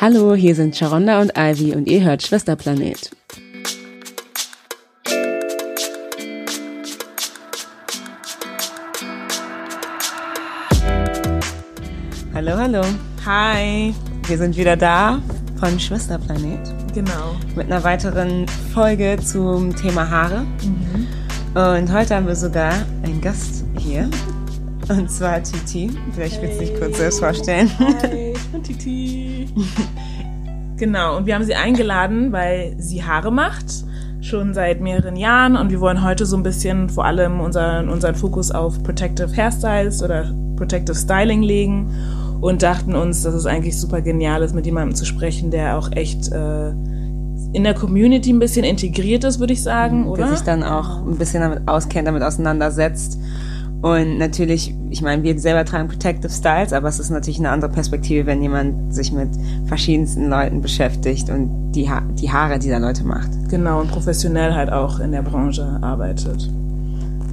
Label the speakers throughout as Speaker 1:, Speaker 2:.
Speaker 1: Hallo, hier sind Sharonda und Ivy und ihr hört Schwesterplanet. Hallo, hallo.
Speaker 2: Hi.
Speaker 1: Wir sind wieder da von Schwesterplanet.
Speaker 2: Genau.
Speaker 1: Mit einer weiteren Folge zum Thema Haare. Mhm. Und heute haben wir sogar einen Gast hier. Und zwar Titi. Vielleicht willst du dich kurz selbst vorstellen.
Speaker 2: Hi, Titi. genau, und wir haben sie eingeladen, weil sie Haare macht. Schon seit mehreren Jahren. Und wir wollen heute so ein bisschen vor allem unseren, unseren Fokus auf Protective Hairstyles oder Protective Styling legen. Und dachten uns, dass es eigentlich super genial ist, mit jemandem zu sprechen, der auch echt äh, in der Community ein bisschen integriert ist, würde ich sagen, oder?
Speaker 1: Der sich dann auch ein bisschen damit auskennt, damit auseinandersetzt und natürlich, ich meine, wir selber tragen Protective Styles, aber es ist natürlich eine andere Perspektive, wenn jemand sich mit verschiedensten Leuten beschäftigt und die, ha die Haare dieser Leute macht.
Speaker 2: Genau, und professionell halt auch in der Branche arbeitet.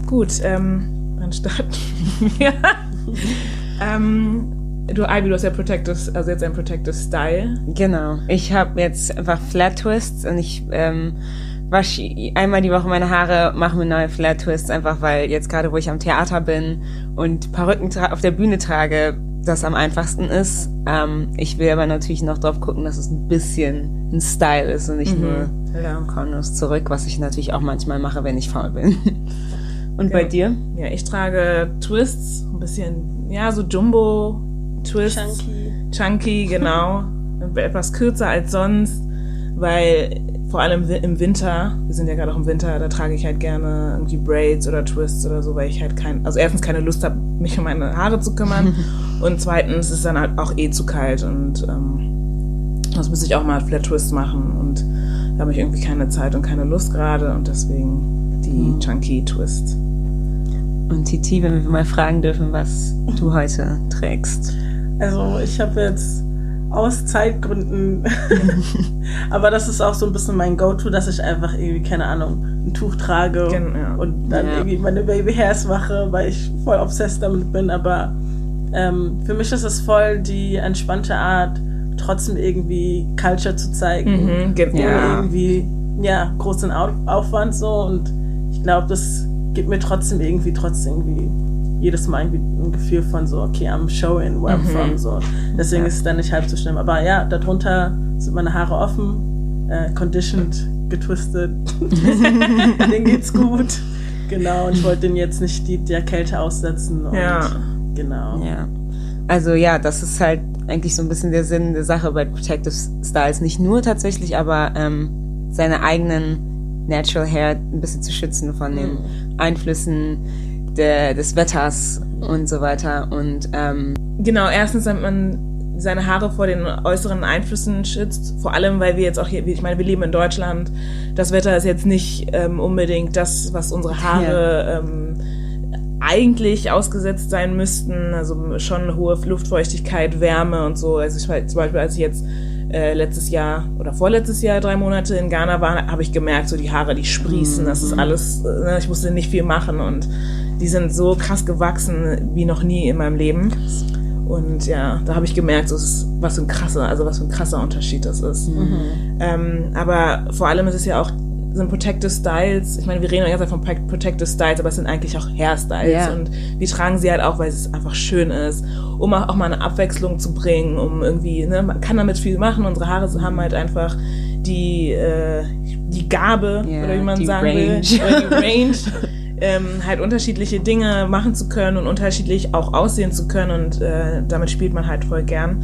Speaker 2: Gut, ähm, dann starten wir. ähm, du, Ivy, du hast ja Protective, also jetzt ein Protective Style.
Speaker 1: Genau. Ich habe jetzt einfach Flat Twists und ich ähm, wasche einmal die Woche meine Haare, mache mir neue Flat Twists, einfach weil jetzt gerade, wo ich am Theater bin und Perücken auf der Bühne trage, das am einfachsten ist. Ähm, ich will aber natürlich noch drauf gucken, dass es ein bisschen ein Style ist und nicht mhm. nur ja. Kornus zurück, was ich natürlich auch manchmal mache, wenn ich faul bin. Und
Speaker 2: okay.
Speaker 1: bei dir?
Speaker 2: Ja, ich trage Twists, ein bisschen, ja, so Jumbo Twists.
Speaker 3: Chunky.
Speaker 2: Chunky, genau. Etwas kürzer als sonst, weil vor allem im Winter, wir sind ja gerade auch im Winter, da trage ich halt gerne irgendwie Braids oder Twists oder so, weil ich halt kein, also erstens keine Lust habe, mich um meine Haare zu kümmern und zweitens ist es dann halt auch eh zu kalt und ähm, das muss ich auch mal Flat Twists machen und da habe ich irgendwie keine Zeit und keine Lust gerade und deswegen die mhm. Chunky Twists.
Speaker 1: Und Titi, wenn wir mal fragen dürfen, was du heute trägst.
Speaker 3: Also ich habe jetzt aus Zeitgründen. Aber das ist auch so ein bisschen mein Go-To, dass ich einfach irgendwie, keine Ahnung, ein Tuch trage Gen ja. und dann ja. irgendwie meine Baby-Hairs mache, weil ich voll obsessed damit bin. Aber ähm, für mich ist es voll die entspannte Art, trotzdem irgendwie Culture zu zeigen.
Speaker 2: Mhm,
Speaker 3: ohne ja. irgendwie, ja, großen Aufwand so. Und ich glaube, das gibt mir trotzdem irgendwie, trotzdem irgendwie jedes Mal irgendwie ein Gefühl von so, okay, I'm showing where I'm mhm. from. So. Deswegen ja. ist es dann nicht halb so schlimm. Aber ja, darunter sind meine Haare offen, äh, conditioned, getwistet. Denen geht's gut. Genau, und ich wollte den jetzt nicht die, der Kälte aussetzen. Und
Speaker 2: ja.
Speaker 3: Genau.
Speaker 1: Ja. Also ja, das ist halt eigentlich so ein bisschen der Sinn der Sache bei Protective Styles. Nicht nur tatsächlich, aber ähm, seine eigenen Natural Hair ein bisschen zu schützen von den mhm. Einflüssen der, des Wetters und so weiter. Und ähm,
Speaker 2: genau, erstens, damit man seine Haare vor den äußeren Einflüssen schützt. Vor allem, weil wir jetzt auch hier, ich meine, wir leben in Deutschland. Das Wetter ist jetzt nicht ähm, unbedingt das, was unsere Haare ähm, eigentlich ausgesetzt sein müssten. Also schon hohe Luftfeuchtigkeit, Wärme und so. Also ich, zum Beispiel, als ich jetzt äh, letztes Jahr oder vorletztes Jahr drei Monate in Ghana war, habe ich gemerkt, so die Haare, die sprießen. Das ist mhm. alles, äh, ich musste nicht viel machen und die sind so krass gewachsen wie noch nie in meinem Leben. Und ja, da habe ich gemerkt, was für ein krasser, also was für ein krasser Unterschied das ist. Mhm. Ähm, aber vor allem ist es ja auch sind Protective Styles. Ich meine, wir reden ja ganz von Protective Styles, aber es sind eigentlich auch Hairstyles. Yeah. Und wir tragen sie halt auch, weil es einfach schön ist, um auch mal eine Abwechslung zu bringen, um irgendwie, ne, man kann damit viel machen. Unsere Haare haben halt einfach die, äh, die Gabe, yeah, oder wie man sagen Range. will, oder die Range, ähm, halt unterschiedliche Dinge machen zu können und unterschiedlich auch aussehen zu können und äh, damit spielt man halt voll gern.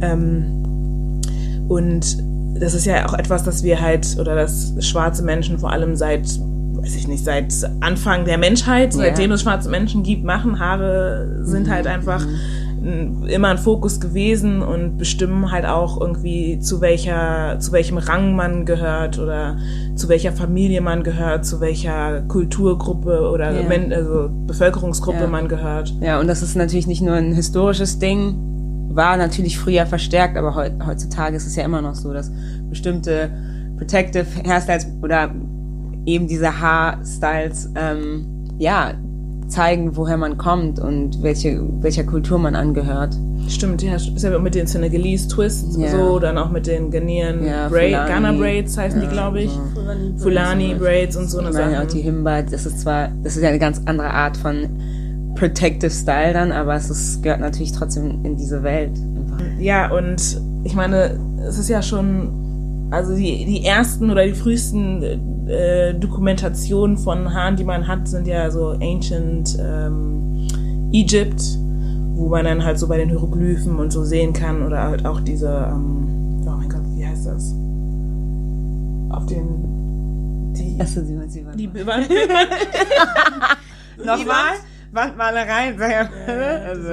Speaker 2: Ähm, und das ist ja auch etwas, das wir halt, oder das schwarze Menschen vor allem seit, weiß ich nicht, seit Anfang der Menschheit, ja. seitdem es schwarze Menschen gibt, machen. Haare sind mhm. halt einfach immer ein Fokus gewesen und bestimmen halt auch irgendwie zu welcher zu welchem Rang man gehört oder zu welcher Familie man gehört, zu welcher Kulturgruppe oder. Men also Bevölkerungsgruppe yeah. man gehört.
Speaker 1: Ja, und das ist natürlich nicht nur ein historisches Ding, war natürlich früher verstärkt, aber heutzutage ist es ja immer noch so, dass bestimmte Protective Hairstyles oder eben diese Haarstyles ähm, ja zeigen, woher man kommt und welche, welcher Kultur man angehört.
Speaker 2: Stimmt, ja, ist ja mit den Senegalese Twists,
Speaker 1: Ja.
Speaker 2: so, dann auch mit den Ghanaian
Speaker 1: Ja,
Speaker 2: Braid,
Speaker 1: Fulani.
Speaker 2: Ghana Braids heißen die, glaube ich.
Speaker 3: Fulani
Speaker 2: Fulani Braids und so eine
Speaker 1: meine auch
Speaker 2: Sache.
Speaker 1: die Himba, das ist zwar, das ist ja eine ganz andere Art von Protective Style dann, aber es ist, gehört natürlich trotzdem in diese Welt. Einfach.
Speaker 2: Ja, und ich meine, es ist ja schon, also die, die ersten oder die frühesten äh, Dokumentationen von Haaren, die man hat, sind ja so Ancient ähm, Egypt, wo man dann halt so bei den Hieroglyphen und so sehen kann oder halt auch diese, ähm, oh mein Gott, wie heißt das? Auf den, die,
Speaker 1: Achso, sie, sie war
Speaker 2: die Wand,
Speaker 1: Nochmal? Wandmalereien, sag ja, also,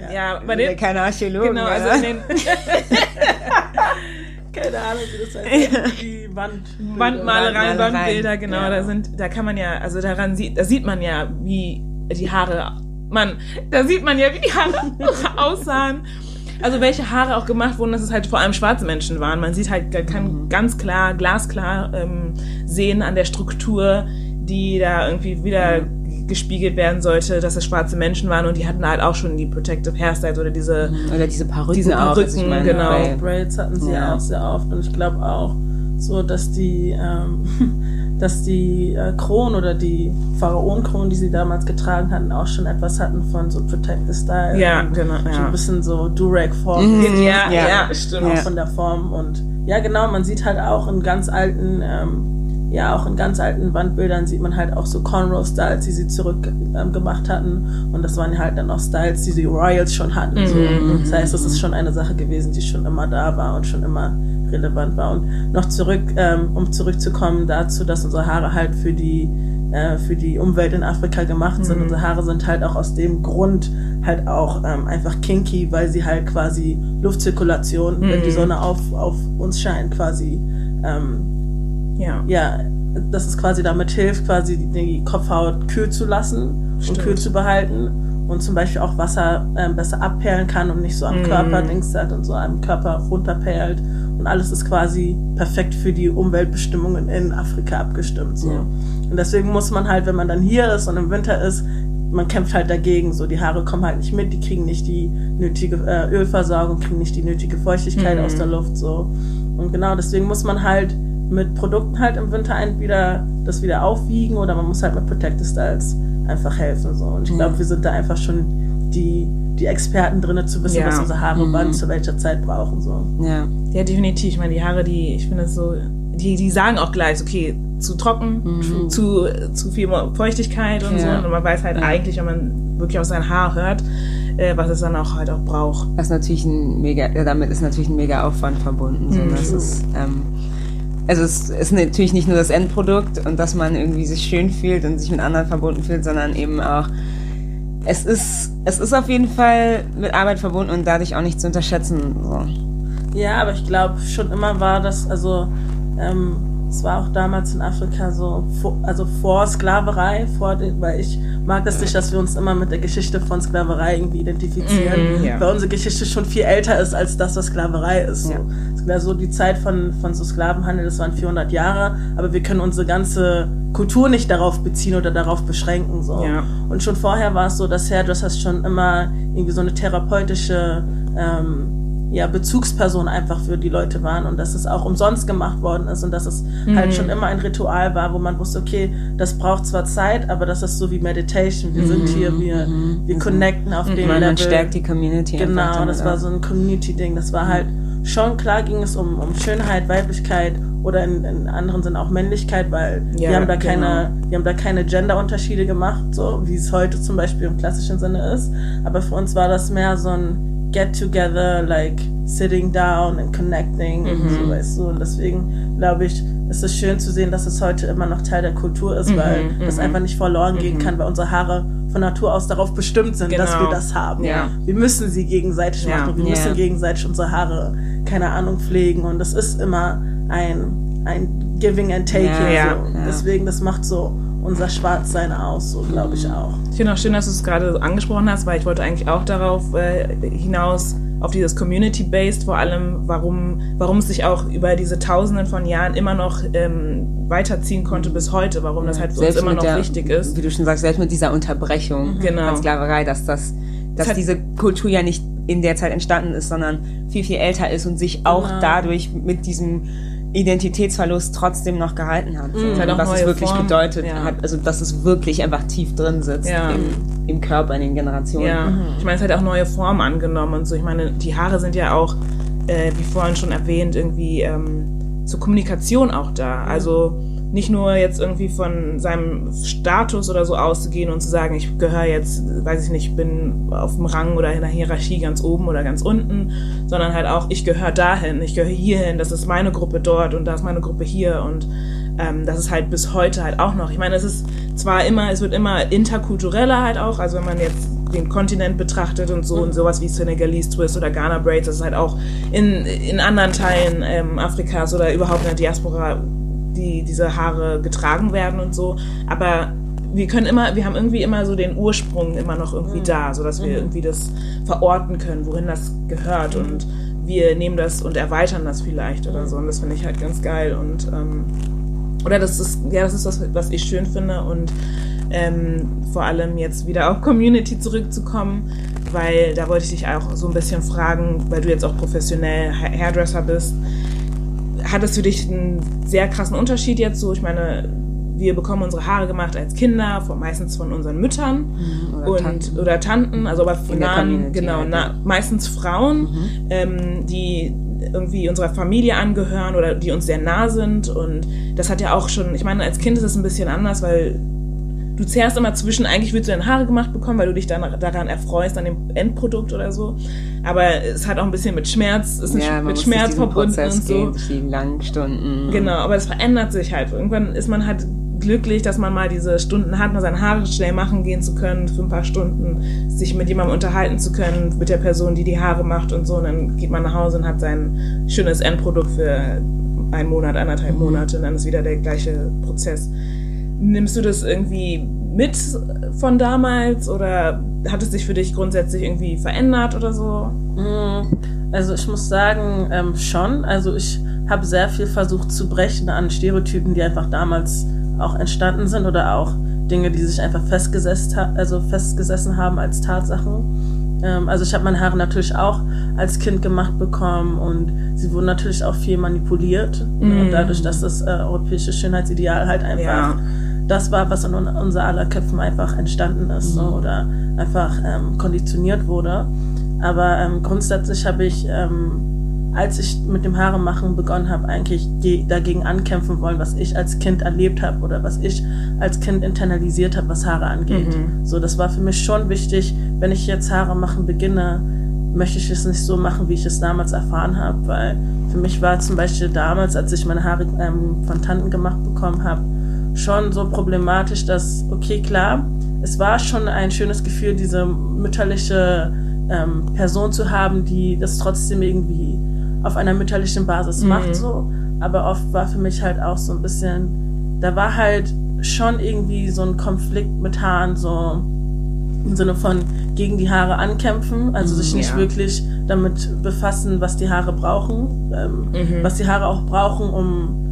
Speaker 3: Ja.
Speaker 2: ja, bei
Speaker 1: bei
Speaker 2: den,
Speaker 1: keine Archäologen.
Speaker 2: genau, also in den
Speaker 3: Keine Ahnung, wie das heißt. Die Wand.
Speaker 2: Wandmalereien,
Speaker 1: Wandmalereien,
Speaker 2: Wandbilder, genau,
Speaker 1: ja.
Speaker 2: da sind, da kann man ja, also daran sieht, da sieht man ja, wie die Haare, man, da sieht man ja, wie die Haare aussahen. Also welche Haare auch gemacht wurden, dass es halt vor allem schwarze Menschen waren. Man sieht halt, kann ganz klar, glasklar ähm, sehen an der Struktur, die da irgendwie wieder gespiegelt werden sollte, dass es schwarze Menschen waren und die hatten halt auch schon die Protective Hairstyles oder diese,
Speaker 1: Oder diese Perücken
Speaker 2: Diese
Speaker 1: auch. ich
Speaker 2: Perücken,
Speaker 1: meine,
Speaker 2: genau.
Speaker 1: bei-
Speaker 3: Braids hatten sie
Speaker 1: Ja.
Speaker 3: auch sehr oft und ich glaube auch so, dass die, ähm, dass die äh, Kronen oder die Pharaonenkronen, die sie damals getragen hatten, auch schon etwas hatten von so Protective Style.
Speaker 2: ja,
Speaker 3: und
Speaker 2: genau,
Speaker 3: So
Speaker 2: ja.
Speaker 3: ein bisschen so Durag-Form.
Speaker 1: Mhm.
Speaker 2: Ja,
Speaker 1: Ja.
Speaker 2: ja, stimmt.
Speaker 3: auch
Speaker 1: Ja.
Speaker 3: von der Form und ja genau, man sieht halt auch in ganz alten, ähm, ja auch in ganz alten Wandbildern sieht man halt auch so Cornrow-Styles, die sie zurück ähm, gemacht hatten und das waren halt dann auch Styles, die die Royals schon hatten. So. Das heißt, das ist schon eine Sache gewesen, die schon immer da war und schon immer relevant war. Und noch zurück, ähm, um zurückzukommen dazu, dass unsere Haare halt für die äh, für die Umwelt in Afrika gemacht sind. Unsere Haare sind halt auch aus dem Grund halt auch ähm, einfach kinky, weil sie halt quasi Luftzirkulation, wenn die Sonne auf, auf uns scheint, quasi ähm,
Speaker 2: ja.
Speaker 3: ja, dass es quasi damit hilft, quasi die, Kopfhaut kühl zu lassen
Speaker 2: Stimmt.
Speaker 3: und kühl zu behalten und zum Beispiel auch Wasser ähm, besser abperlen kann und nicht so am
Speaker 2: Mhm.
Speaker 3: Körper Dings hat und so am Körper runterperlt und alles ist quasi perfekt für die Umweltbestimmungen in Afrika abgestimmt so.
Speaker 1: Ja.
Speaker 3: Und deswegen muss man halt, wenn man dann hier ist und im Winter ist, man kämpft halt dagegen, so die Haare kommen halt nicht mit, die kriegen nicht die nötige äh, Ölversorgung, kriegen nicht die nötige Feuchtigkeit
Speaker 2: Mhm.
Speaker 3: aus der Luft so. Und genau deswegen muss man halt mit Produkten halt im Winter ein wieder das wieder aufwiegen oder man muss halt mit Protective Styles einfach helfen so. Und ich glaube, wir sind da einfach schon die die Experten drinne zu wissen,
Speaker 2: Ja.
Speaker 3: was unsere Haare wann zu welcher Zeit brauchen so.
Speaker 1: Ja.
Speaker 2: Ja, definitiv. Ich meine, die Haare, die, ich finde so, die, die sagen auch gleich, okay, zu trocken, zu, zu viel Feuchtigkeit und so.
Speaker 1: Ja.
Speaker 2: Und man weiß halt eigentlich, wenn man wirklich auf sein Haar hört, äh, was es dann auch halt auch braucht.
Speaker 1: Das ist natürlich ein mega, ja, damit ist natürlich ein mega Aufwand verbunden. So,
Speaker 2: Mhm.
Speaker 1: das ist, ähm, also es ist natürlich nicht nur das Endprodukt und dass man irgendwie sich schön fühlt und sich mit anderen verbunden fühlt, sondern eben auch, es ist, es ist auf jeden Fall mit Arbeit verbunden und dadurch auch nicht zu unterschätzen. So.
Speaker 3: Ja, aber ich glaube schon immer war das, also ähm, es war auch damals in Afrika so, also vor Sklaverei, vor den, weil ich mag das nicht, dass wir uns immer mit der Geschichte von Sklaverei irgendwie identifizieren,
Speaker 2: Mhm, ja.
Speaker 3: weil unsere Geschichte schon viel älter ist als das, was Sklaverei ist. So.
Speaker 1: Ja.
Speaker 3: Also die Zeit von, von so Sklavenhandel, das waren 400 Jahre, aber wir können unsere ganze Kultur nicht darauf beziehen oder darauf beschränken. So.
Speaker 2: Ja.
Speaker 3: Und schon vorher war es so, dass Hairdressers schon immer irgendwie so eine therapeutische ähm, ja, Bezugsperson einfach für die Leute waren und dass es auch umsonst gemacht worden ist und dass es halt schon immer ein Ritual war, wo man wusste, okay, das braucht zwar Zeit, aber das ist so wie Meditation. Wir sind hier, wir, wir connecten auf dem Level.
Speaker 1: man stärkt die Community.
Speaker 3: Genau, das war so ein Community-Ding. Das war halt schon klar ging es um, um Schönheit, Weiblichkeit oder in, in anderen Sinne auch Männlichkeit, weil
Speaker 2: Ja,
Speaker 3: wir haben da
Speaker 2: genau.
Speaker 3: keine, wir haben da keine Gender-Unterschiede gemacht, so wie es heute zum Beispiel im klassischen Sinne ist. Aber für uns war das mehr so ein Get together, like sitting down and connecting und so, weißt du. Und deswegen glaube ich, ist es schön zu sehen, dass es heute immer noch Teil der Kultur ist, weil das einfach nicht verloren gehen kann, weil unsere Haare von Natur aus darauf bestimmt sind, dass
Speaker 2: Genau.
Speaker 3: wir das haben.
Speaker 2: Ja.
Speaker 3: Wir müssen sie gegenseitig
Speaker 2: Ja.
Speaker 3: machen. Wir
Speaker 1: Ja.
Speaker 3: müssen gegenseitig unsere Haare, keine Ahnung, pflegen. Und das ist immer ein, ein Giving and Taking. So. Deswegen, das macht so unser Schwarzsein aus, so glaube ich auch.
Speaker 2: Ich finde auch schön, dass du es gerade so angesprochen hast, weil ich wollte eigentlich auch darauf äh, hinaus, auf dieses Community-Based, vor allem, warum, warum es sich auch über diese Tausenden von Jahren immer noch ähm, weiterziehen konnte bis heute, warum das halt für uns
Speaker 1: Selbst
Speaker 2: immer
Speaker 1: mit
Speaker 2: noch
Speaker 1: der,
Speaker 2: wichtig ist.
Speaker 1: Wie du schon sagst, selbst mit dieser Unterbrechung
Speaker 2: Genau.
Speaker 1: von Sklaverei, dass das, dass
Speaker 2: hat-
Speaker 1: diese Kultur ja nicht in der Zeit entstanden ist, sondern viel, viel älter ist und sich auch
Speaker 3: Genau.
Speaker 1: dadurch mit diesem Identitätsverlust trotzdem noch gehalten hat.
Speaker 2: Mhm. Halt
Speaker 1: was es wirklich
Speaker 2: Formen,
Speaker 1: bedeutet
Speaker 2: ja.
Speaker 1: hat, also dass es wirklich einfach tief drin sitzt
Speaker 2: Ja.
Speaker 1: im, im Körper, in den Generationen.
Speaker 2: Ja, ich meine, es hat auch neue Formen angenommen und so. Ich meine, die Haare sind ja auch, äh, wie vorhin schon erwähnt, irgendwie ähm, zur Kommunikation auch da. Also nicht nur jetzt irgendwie von seinem Status oder so auszugehen und zu sagen, ich gehöre jetzt, weiß ich nicht, bin auf dem Rang oder in der Hierarchie ganz oben oder ganz unten, sondern halt auch, ich gehöre dahin, ich gehöre hierhin, das ist meine Gruppe dort und da ist meine Gruppe hier und ähm, das ist halt bis heute halt auch noch. Ich meine, es ist zwar immer, es wird immer interkultureller halt auch, also wenn man jetzt den Kontinent betrachtet und so und sowas wie Senegalese Twist oder Ghana Braids, das ist halt auch in, in anderen Teilen ähm, Afrikas oder überhaupt in der Diaspora, die diese Haare getragen werden und so. Aber wir können immer, wir haben irgendwie immer so den Ursprung immer noch irgendwie da, so dass wir irgendwie das verorten können, wohin das gehört. Und wir nehmen das und erweitern das vielleicht oder so. Und das finde ich halt ganz geil. Und ähm, oder das ist, ja, das ist das, was ich schön finde. Und ähm, vor allem jetzt wieder auf Community zurückzukommen, weil da wollte ich dich auch so ein bisschen fragen, weil du jetzt auch professionell Ha- Hairdresser bist. Hat es für dich einen sehr krassen Unterschied jetzt so? Ich meine, wir bekommen unsere Haare gemacht als Kinder, von, meistens von unseren Müttern
Speaker 1: oder
Speaker 2: und
Speaker 1: Tanten.
Speaker 2: oder Tanten, also aber von nahen, genau,
Speaker 1: halt,
Speaker 2: na, meistens Frauen, ähm, die irgendwie unserer Familie angehören oder die uns sehr nah sind und das hat ja auch schon, ich meine, als Kind ist es ein bisschen anders, weil du zehrst immer zwischen, eigentlich willst du deine Haare gemacht bekommen, weil du dich dann daran erfreust, an dem Endprodukt oder so. Aber es hat auch ein bisschen mit Schmerz, es ist
Speaker 1: Ja,
Speaker 2: mit Schmerz verbunden und so.
Speaker 1: gehen, durch die langen Stunden.
Speaker 2: Genau, aber es verändert sich halt. Irgendwann ist man halt glücklich, dass man mal diese Stunden hat, mal seine Haare schnell machen gehen zu können, für ein paar Stunden, sich mit jemandem unterhalten zu können, mit der Person, die die Haare macht und so. Und dann geht man nach Hause und hat sein schönes Endprodukt für einen Monat, anderthalb Monate und dann ist wieder der gleiche Prozess. Nimmst du das irgendwie mit von damals oder hat es sich für dich grundsätzlich irgendwie verändert oder so?
Speaker 3: Also ich muss sagen, ähm, schon. Also ich habe sehr viel versucht zu brechen an Stereotypen, die einfach damals auch entstanden sind oder auch Dinge, die sich einfach festgesetzt, also festgesessen haben als Tatsachen. Ähm, also ich habe meine Haare natürlich auch als Kind gemacht bekommen und sie wurden natürlich auch viel manipuliert. Und dadurch, dass das äh, europäische Schönheitsideal halt einfach
Speaker 2: Ja.
Speaker 3: Das war, was in un- unser aller Köpfen einfach entstanden ist so, oder einfach ähm, konditioniert wurde. Aber ähm, grundsätzlich habe ich, ähm, als ich mit dem Haare machen begonnen habe, eigentlich ge- dagegen ankämpfen wollen, was ich als Kind erlebt habe oder was ich als Kind internalisiert habe, was Haare angeht. So, das war für mich schon wichtig, wenn ich jetzt Haare machen beginne, möchte ich es nicht so machen, wie ich es damals erfahren habe, weil für mich war zum Beispiel damals, als ich meine Haare ähm, von Tanten gemacht bekommen habe, schon so problematisch, dass, okay, klar, es war schon ein schönes Gefühl, diese mütterliche ähm, Person zu haben, die das trotzdem irgendwie auf einer mütterlichen Basis macht, so. Aber oft war für mich halt auch so ein bisschen, da war halt schon irgendwie so ein Konflikt mit Haaren, so im Sinne von gegen die Haare ankämpfen, also sich nicht
Speaker 1: ja.
Speaker 3: wirklich damit befassen, was die Haare brauchen, ähm, was die Haare auch brauchen, um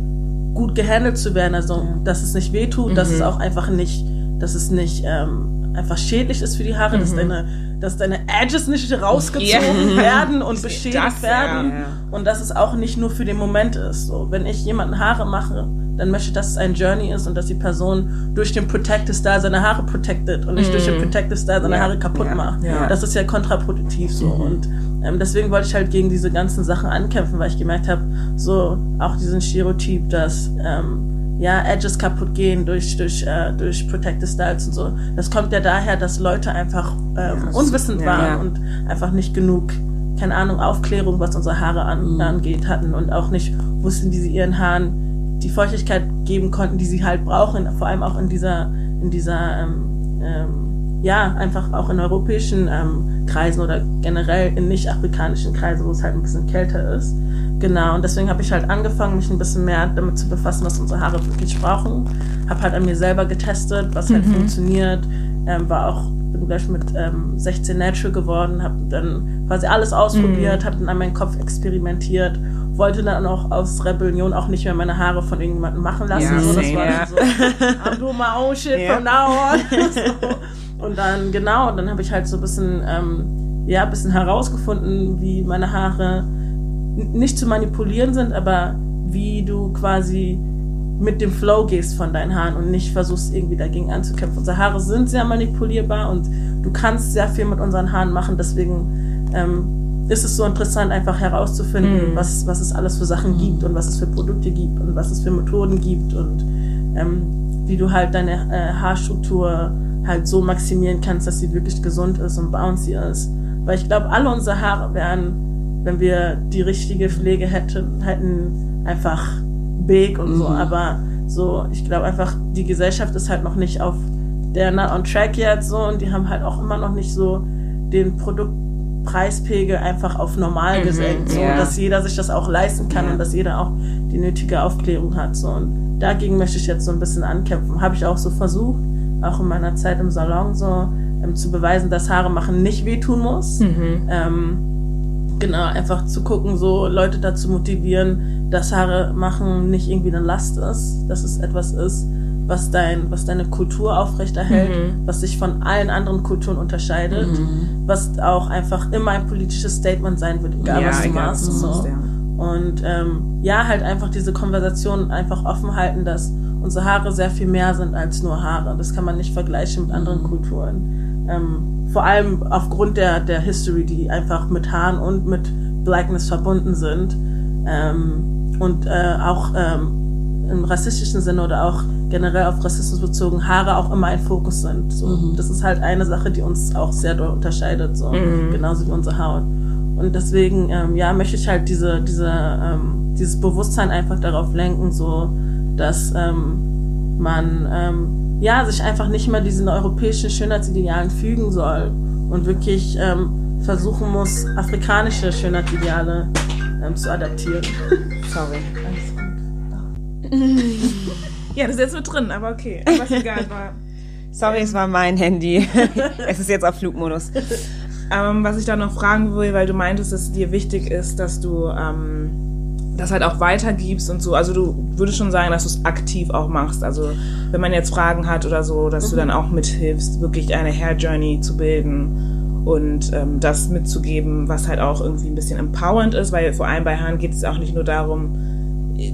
Speaker 3: gut gehandelt zu werden, also dass es nicht wehtut, dass es auch einfach nicht, dass es nicht ähm, einfach schädlich ist für die Haare, dass deine, dass deine Edges nicht rausgezogen
Speaker 1: Ja.
Speaker 3: werden und beschädigt
Speaker 2: Das,
Speaker 3: werden
Speaker 1: ja, ja.
Speaker 3: und dass es auch nicht nur für den Moment ist. So, wenn ich jemanden Haare mache, dann möchte ich, dass es ein Journey ist und dass die Person durch den Protective Style seine Haare protected und nicht durch den Protective Style seine
Speaker 1: Ja,
Speaker 3: Haare kaputt macht. Das ist ja kontraproduktiv so und ähm, deswegen wollte ich halt gegen diese ganzen Sachen ankämpfen, weil ich gemerkt habe, so auch diesen Stereotyp, dass ähm, ja Edges kaputt gehen durch durch äh, durch Protective Styles und so. Das kommt ja daher, dass Leute einfach ähm, unwissend
Speaker 1: ja,
Speaker 3: waren
Speaker 1: ja.
Speaker 3: und einfach nicht genug keine Ahnung, Aufklärung, was unsere Haare an, angeht, hatten und auch nicht wussten, wie sie ihren Haaren die Feuchtigkeit geben konnten, die sie halt brauchen, vor allem auch in dieser, in dieser, ähm, ähm, ja, einfach auch in europäischen ähm, Kreisen oder generell in nicht-afrikanischen Kreisen, wo es halt ein bisschen kälter ist. Genau, und deswegen habe ich halt angefangen, mich ein bisschen mehr damit zu befassen, was unsere Haare wirklich brauchen. Habe halt an mir selber getestet, was halt funktioniert, ähm, war auch bin gleich mit ähm, 16 natural geworden, habe dann quasi alles ausprobiert, habe dann an meinem Kopf experimentiert, wollte dann auch aus Rebellion auch nicht mehr meine Haare von irgendjemandem machen lassen.
Speaker 1: Ja,
Speaker 3: so, das war dann so, I'm doing my own shit
Speaker 1: Ja.
Speaker 3: from now on. so. Und dann, genau, und dann habe ich halt so ein bisschen, ähm, ja, ein bisschen herausgefunden, wie meine Haare nicht zu manipulieren sind, aber wie du quasi mit dem Flow gehst von deinen Haaren und nicht versuchst irgendwie dagegen anzukämpfen. Unsere Haare sind sehr manipulierbar und du kannst sehr viel mit unseren Haaren machen. Deswegen ähm, ist es so interessant, einfach herauszufinden, mm. was, was es alles für Sachen mm. gibt und was es für Produkte gibt und was es für Methoden gibt und ähm, wie du halt deine äh, Haarstruktur halt so maximieren kannst, dass sie wirklich gesund ist und bouncy ist. Weil ich glaube, alle unsere Haare wären, wenn wir die richtige Pflege hätten, hätten einfach big und mhm. so. Aber so, ich glaube einfach, die Gesellschaft ist halt noch nicht auf der not on track jetzt so und die haben halt auch immer noch nicht so den Produktpreispegel einfach auf normal mhm, gesenkt, so yeah. dass jeder sich das auch leisten kann ja. und dass jeder auch die nötige Aufklärung hat. So und dagegen möchte ich jetzt so ein bisschen ankämpfen. Habe ich auch so versucht, auch in meiner Zeit im Salon so ähm, zu beweisen, dass Haare machen nicht wehtun muss. Mhm. Ähm, genau, einfach zu gucken, so Leute dazu motivieren, dass Haare machen nicht irgendwie eine Last ist, dass es etwas ist, was dein, was deine Kultur aufrechterhält, mhm. was sich von allen anderen Kulturen unterscheidet, mhm. was auch einfach immer ein politisches Statement sein wird, egal
Speaker 1: ja,
Speaker 3: was du
Speaker 1: egal,
Speaker 3: machst.
Speaker 1: Was du
Speaker 3: so.
Speaker 1: machst ja.
Speaker 3: Und ähm, ja, halt einfach diese Konversation einfach offen halten, dass unsere Haare sehr viel mehr sind als nur Haare. Das kann man nicht vergleichen mit anderen Kulturen. Ähm, vor allem aufgrund der, der History, die einfach mit Haaren und mit Blackness verbunden sind. Ähm, und äh, auch ähm, im rassistischen Sinne oder auch generell auf Rassismus bezogen Haare auch immer ein Fokus sind. So, mhm. Das ist halt eine Sache, die uns auch sehr doll unterscheidet, so mhm. genauso wie unsere Haut. Und deswegen, ähm, ja, möchte ich halt diese, diese, ähm, dieses Bewusstsein einfach darauf lenken, so dass ähm, man ähm, ja sich einfach nicht mehr diesen europäischen Schönheitsidealen fügen soll und wirklich ähm, versuchen muss, afrikanische Schönheitsideale ähm, zu adaptieren.
Speaker 1: Sorry.
Speaker 2: ja, das ist jetzt mit drin, aber okay. Aber ist egal, war.
Speaker 1: Sorry, es war mein Handy. es ist jetzt auf Flugmodus.
Speaker 2: Ähm, was ich da noch fragen will, weil du meintest, dass es dir wichtig ist, dass du ähm, das halt auch weitergibst und so. Also du würdest schon sagen, dass du es aktiv auch machst. Also wenn man jetzt Fragen hat oder so, dass mhm. du dann auch mithilfst, wirklich eine Hair Journey zu bilden und ähm, das mitzugeben, was halt auch irgendwie ein bisschen empowernd ist, weil vor allem bei Haaren geht es auch nicht nur darum,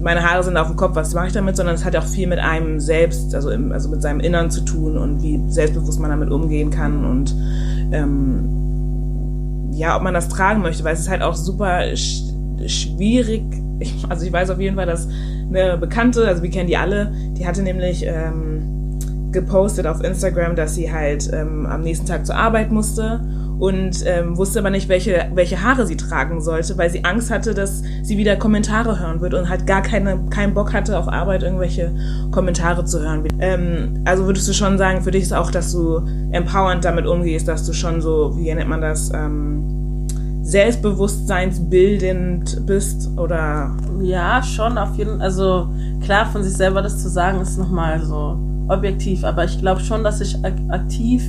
Speaker 2: meine Haare sind auf dem Kopf, was mache ich damit, sondern es hat auch viel mit einem selbst, also, im, also mit seinem Innern zu tun und wie selbstbewusst man damit umgehen kann und ähm, ja, ob man das tragen möchte, weil es ist halt auch super sch schwierig, ich, also ich weiß auf jeden Fall, dass eine Bekannte, also wir kennen die alle, die hatte nämlich ähm, gepostet auf Instagram, dass sie halt ähm, am nächsten Tag zur Arbeit musste und ähm, wusste aber nicht, welche, welche Haare sie tragen sollte, weil sie Angst hatte, dass sie wieder Kommentare hören wird und halt gar keine, keinen Bock hatte, auf Arbeit irgendwelche Kommentare zu hören. Ähm, also würdest du schon sagen, für dich ist auch, dass du empowernd damit umgehst, dass du schon so, wie nennt man das, ähm, selbstbewusstseinsbildend bist oder?
Speaker 3: Ja, schon auf jeden. Also klar, von sich selber das zu sagen, ist nochmal so objektiv, aber ich glaube schon, dass ich aktiv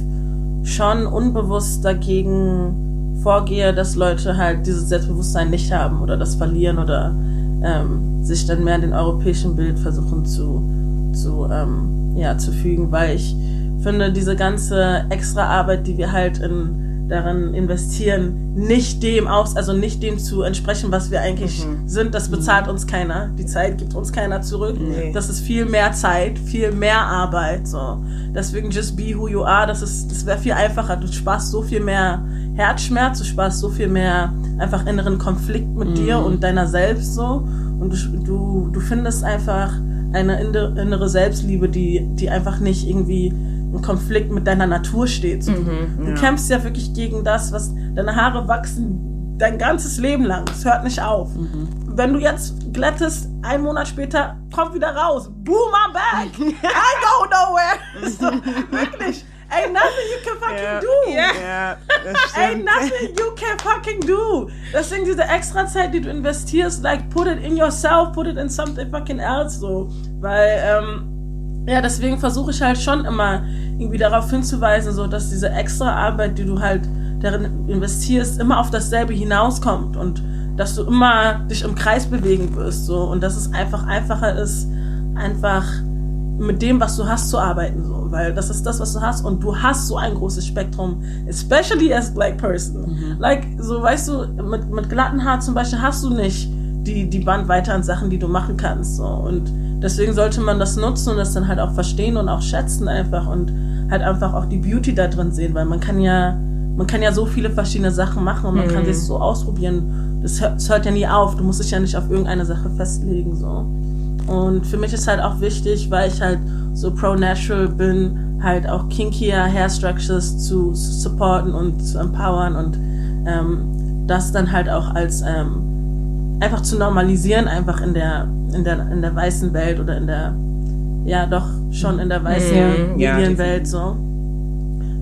Speaker 3: schon unbewusst dagegen vorgehe, dass Leute halt dieses Selbstbewusstsein nicht haben oder das verlieren oder ähm, sich dann mehr in den europäischen Bild versuchen zu, zu, ähm, ja, zu fügen, weil ich finde, diese ganze extra Arbeit, die wir halt in darin investieren, nicht dem aus, also nicht dem zu entsprechen, was wir eigentlich mhm. sind. Das bezahlt mhm. uns keiner. Die Zeit gibt uns keiner zurück. Nee. Das ist viel mehr Zeit, viel mehr Arbeit. So. Deswegen just be who you are. Das ist, das wäre viel einfacher. Du sparst so viel mehr Herzschmerz, du sparst so viel mehr einfach inneren Konflikt mit mhm. dir und deiner selbst so. Und du, du, du findest einfach eine innere Selbstliebe, die, die einfach nicht irgendwie ein Konflikt mit deiner Natur steht. So. Mhm, du ja. kämpfst ja wirklich gegen das, was deine Haare wachsen dein ganzes Leben lang. Es hört nicht auf. Mhm. Wenn du jetzt glättest, ein Monat später kommt wieder raus. Boom, I'm back. I go nowhere. So, wirklich. Ain't nothing you can fucking yeah. do.
Speaker 1: Yeah.
Speaker 3: Ja, Ain't nothing you can fucking do. Deswegen diese extra Zeit, die du investierst, like put it in yourself, put it in something fucking else, so. Weil, ähm, ja, deswegen versuche ich halt schon immer irgendwie darauf hinzuweisen, so dass diese extra Arbeit, die du halt darin investierst, immer auf dasselbe hinauskommt und dass du immer dich im Kreis bewegen wirst, so und dass es einfach einfacher ist, einfach mit dem, was du hast, zu arbeiten, so, weil das ist das, was du hast und du hast so ein großes Spektrum, especially as black person. Mhm. Like, so, weißt du, mit, mit glatten Haar zum Beispiel hast du nicht die, die Bandweite an Sachen, die du machen kannst, so, und deswegen sollte man das nutzen und das dann halt auch verstehen und auch schätzen einfach und halt einfach auch die Beauty da drin sehen, weil man kann ja, man kann ja so viele verschiedene Sachen machen und man mhm. kann sich so ausprobieren. Das hört, das hört ja nie auf. Du musst dich ja nicht auf irgendeine Sache festlegen, so. Und für mich ist halt auch wichtig, weil ich halt so pro-natural bin, halt auch kinkier Hair Structures zu, supporten und zu empowern und ähm, das dann halt auch als ähm, einfach zu normalisieren, einfach in der, in der, in der weißen Welt oder in der, ja doch schon in der weißen mhm, Medienwelt ja, so.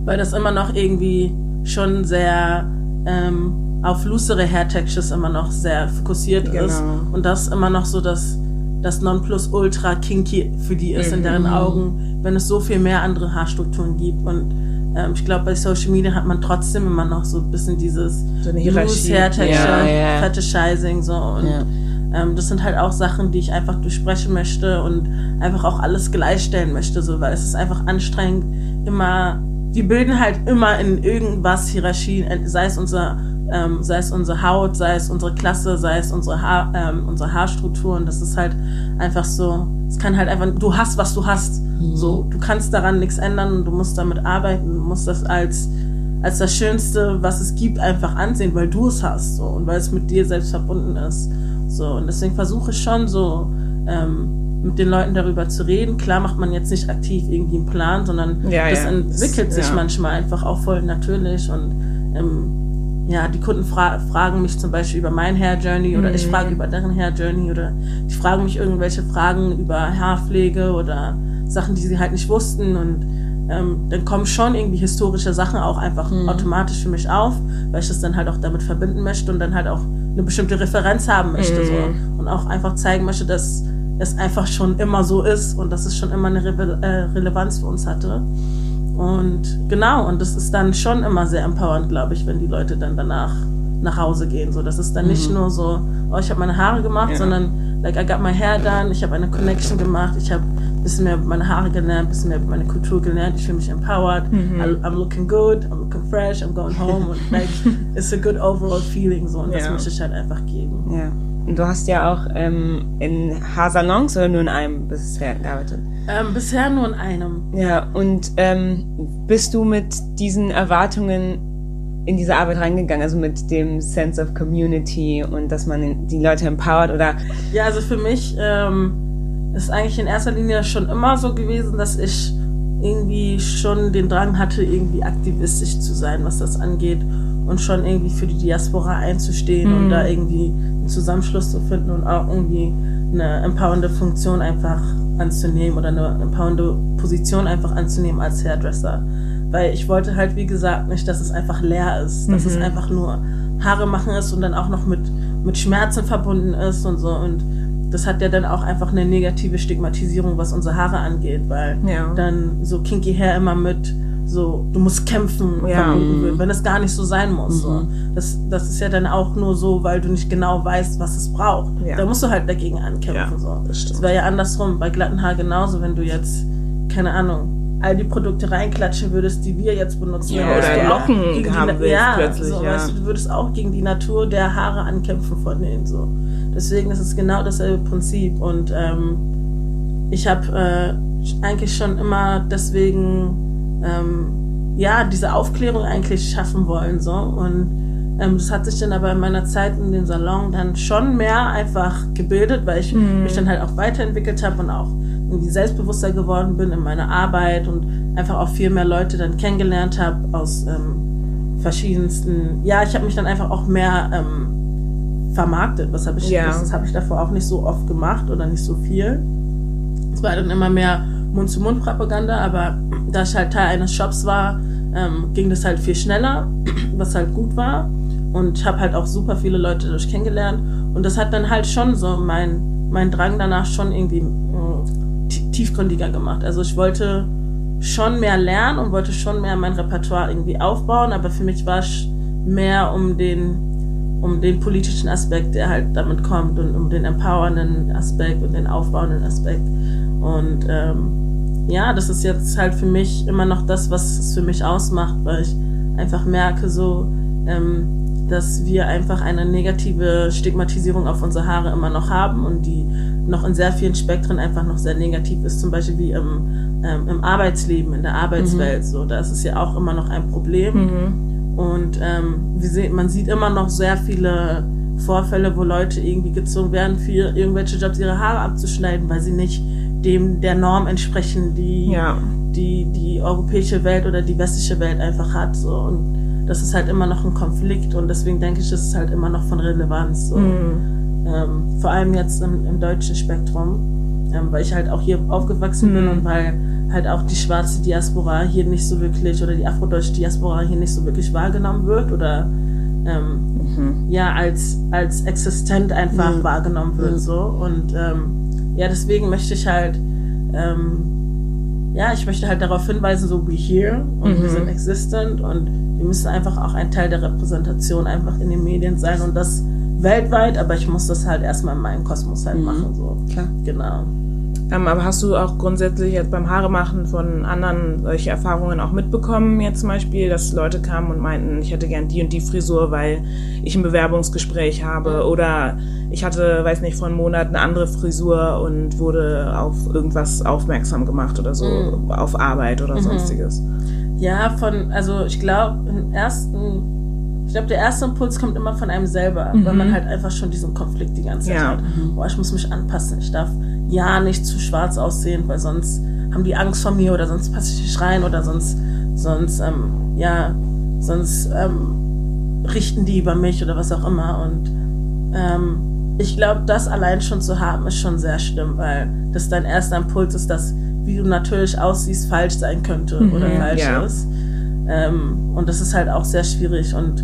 Speaker 3: Weil das immer noch irgendwie schon sehr ähm, auf loosere Hair Textures immer noch sehr fokussiert genau. ist und das immer noch so das das Nonplusultra kinky für die ist mhm. in deren Augen, wenn es so viel mehr andere Haarstrukturen gibt. Und ähm, ich glaube, bei Social Media hat man trotzdem immer noch so ein bisschen dieses
Speaker 1: so Loose
Speaker 3: Hair Texture, ja, ja. Fetishizing so und ja. Ähm, das sind halt auch Sachen, die ich einfach durchsprechen möchte und einfach auch alles gleichstellen möchte, so weil es ist einfach anstrengend immer die bilden halt immer in irgendwas Hierarchien, sei es unser ähm, sei es unsere Haut, sei es unsere Klasse, sei es unsere, Haar, ähm, unsere Haarstrukturen. Das ist halt einfach so, es kann halt einfach, du hast, was du hast. Mhm. So, du kannst daran nichts ändern und du musst damit arbeiten, du musst das als, als das Schönste, was es gibt, einfach ansehen, weil du es hast so, und weil es mit dir selbst verbunden ist. So, und deswegen versuche ich schon so, ähm, mit den Leuten darüber zu reden. Klar macht man jetzt nicht aktiv irgendwie einen Plan, sondern ja, das ja. entwickelt das, sich ja. manchmal einfach auch voll natürlich und ähm, ja, die Kunden fra fragen mich zum Beispiel über mein Hair Journey oder mhm. ich frage über deren Hair Journey oder die fragen mich irgendwelche Fragen über Haarpflege oder Sachen, die sie halt nicht wussten und ähm, dann kommen schon irgendwie historische Sachen auch einfach mhm. automatisch für mich auf, weil ich das dann halt auch damit verbinden möchte und dann halt auch eine bestimmte Referenz haben möchte mhm. so und auch einfach zeigen möchte, dass es einfach schon immer so ist und dass es schon immer eine Re äh, Relevanz für uns hatte. Und genau, und das ist dann schon immer sehr empowernd, glaube ich, wenn die Leute dann danach nach Hause gehen. So, das ist dann mhm. nicht nur so, oh, ich habe meine Haare gemacht, ja. sondern like I got my hair done, ich habe eine Connection gemacht, ich habe bisschen mehr über meine Haare gelernt, ein bisschen mehr über meine Kultur gelernt, ich fühle mich empowered, mhm. I'm looking good, I'm looking fresh, I'm going home und like it's a good overall feeling so und ja. das möchte ich halt einfach geben.
Speaker 1: Ja. Und du hast ja auch ähm, in Haarsalons oder nur in einem bisher gearbeitet?
Speaker 3: Ähm, bisher nur in einem.
Speaker 1: Ja, und ähm, bist du mit diesen Erwartungen in diese Arbeit reingegangen, also mit dem Sense of Community und dass man die Leute empowert oder?
Speaker 3: Ja, also für mich ähm, ist eigentlich in erster Linie schon immer so gewesen, dass ich irgendwie schon den Drang hatte, irgendwie aktivistisch zu sein, was das angeht und schon irgendwie für die Diaspora einzustehen mhm. und da irgendwie einen Zusammenschluss zu finden und auch irgendwie eine empowernde Funktion einfach anzunehmen oder eine empowernde Position einfach anzunehmen als Hairdresser. Weil ich wollte halt, wie gesagt, nicht, dass es einfach leer ist, dass mhm. es einfach nur Haare machen ist und dann auch noch mit, mit Schmerzen verbunden ist und so. Und das hat ja dann auch einfach eine negative Stigmatisierung, was unsere Haare angeht, weil ja. dann so Kinky Hair immer mit so, du musst kämpfen, ja. wenn es gar nicht so sein muss. Mhm. So. Das, das ist ja dann auch nur so, weil du nicht genau weißt, was es braucht. Ja. Da musst du halt dagegen ankämpfen. So. Das, das wäre ja andersrum, bei glatten Haar genauso, wenn du jetzt, keine Ahnung, all die Produkte reinklatschen würdest, die wir jetzt benutzen.
Speaker 1: Ja, oder Locken haben willst ja, plötzlich. So,
Speaker 3: ja. Weißt du, du würdest auch gegen die Natur der Haare ankämpfen von denen. So. Deswegen ist es genau dasselbe Prinzip. Und ähm, ich habe äh, eigentlich schon immer deswegen ähm, ja, diese Aufklärung eigentlich schaffen wollen. So. Und ähm, das hat sich dann aber in meiner Zeit in den Salon dann schon mehr einfach gebildet, weil ich mhm. mich dann halt auch weiterentwickelt habe und auch irgendwie selbstbewusster geworden bin in meiner Arbeit und einfach auch viel mehr Leute dann kennengelernt habe aus ähm, verschiedensten, ja, ich habe mich dann einfach auch mehr ähm, vermarktet. Was habe ich, ja. das, das habe ich davor auch nicht so oft gemacht oder nicht so viel. Es war dann immer mehr Mund-zu-Mund-Propaganda, aber da ich halt Teil eines Shops war, ähm, ging das halt viel schneller, was halt gut war. Und habe halt auch super viele Leute durch kennengelernt. Und das hat dann halt schon so mein, mein Drang danach schon irgendwie äh, tiefgründiger gemacht. Also ich wollte schon mehr lernen und wollte schon mehr mein Repertoire irgendwie aufbauen, aber für mich war es mehr um den, um den politischen Aspekt, der halt damit kommt und um den empowernden Aspekt und den aufbauenden Aspekt. Und ähm, ja, das ist jetzt halt für mich immer noch das, was es für mich ausmacht, weil ich einfach merke so, ähm, dass wir einfach eine negative Stigmatisierung auf unsere Haare immer noch haben und die noch in sehr vielen Spektren einfach noch sehr negativ ist, zum Beispiel wie im, ähm, im Arbeitsleben, in der Arbeitswelt. Mhm. So, da ist es ja auch immer noch ein Problem. Mhm. Und ähm, sehen, man sieht immer noch sehr viele Vorfälle, wo Leute irgendwie gezwungen werden, für irgendwelche Jobs ihre Haare abzuschneiden, weil sie nicht dem der Norm entsprechen, die ja. die, die europäische Welt oder die westliche Welt einfach hat. So. Und das ist halt immer noch ein Konflikt und deswegen denke ich, ist es halt immer noch von Relevanz. So. Mhm. Ähm, vor allem jetzt im, im deutschen Spektrum, ähm, weil ich halt auch hier aufgewachsen mhm. bin und weil halt auch die schwarze Diaspora hier nicht so wirklich oder die afrodeutsche Diaspora hier nicht so wirklich wahrgenommen wird oder ähm, mhm. ja als als existent einfach mhm. wahrgenommen wird so und ähm, ja deswegen möchte ich halt ähm, ja ich möchte halt darauf hinweisen so we here und wir mhm. sind existent und wir müssen einfach auch ein Teil der Repräsentation einfach in den Medien sein und das weltweit aber ich muss das halt erstmal in meinem Kosmos halt mhm. machen so
Speaker 1: klar
Speaker 3: genau
Speaker 2: ähm, aber hast du auch grundsätzlich jetzt beim Haaremachen von anderen solche Erfahrungen auch mitbekommen, jetzt zum Beispiel, dass Leute kamen und meinten, ich hätte gern die und die Frisur, weil ich ein Bewerbungsgespräch habe oder ich hatte, weiß nicht, vor einem Monat eine andere Frisur und wurde auf irgendwas aufmerksam gemacht oder so, mhm. auf Arbeit oder mhm. sonstiges.
Speaker 3: Ja, von, also ich glaube, im ersten ich glaube, der erste Impuls kommt immer von einem selber, mhm. weil man halt einfach schon diesen Konflikt die ganze Zeit ja. hat. Mhm. Boah, ich muss mich anpassen. Ich darf ja nicht zu schwarz aussehen, weil sonst haben die Angst vor mir oder sonst passe ich nicht rein oder sonst, sonst, ähm, ja, sonst ähm, richten die über mich oder was auch immer. Und ähm, ich glaube, das allein schon zu haben, ist schon sehr schlimm, weil das dein erster Impuls ist, dass wie du natürlich aussiehst, falsch sein könnte mhm, oder falsch ja. ist. Ähm, und das ist halt auch sehr schwierig und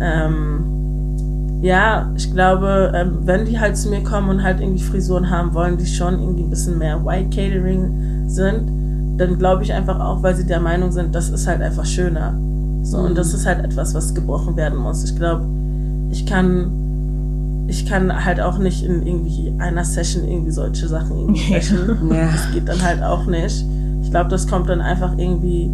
Speaker 3: ähm, ja, ich glaube, ähm, wenn die halt zu mir kommen und halt irgendwie Frisuren haben wollen, die schon irgendwie ein bisschen mehr White Catering sind, dann glaube ich einfach auch, weil sie der Meinung sind, das ist halt einfach schöner. So, mhm. und das ist halt etwas, was gebrochen werden muss. Ich glaube, ich kann, ich kann halt auch nicht in irgendwie einer Session irgendwie solche Sachen irgendwie sprechen. ja. Das geht dann halt auch nicht. Ich glaube, das kommt dann einfach irgendwie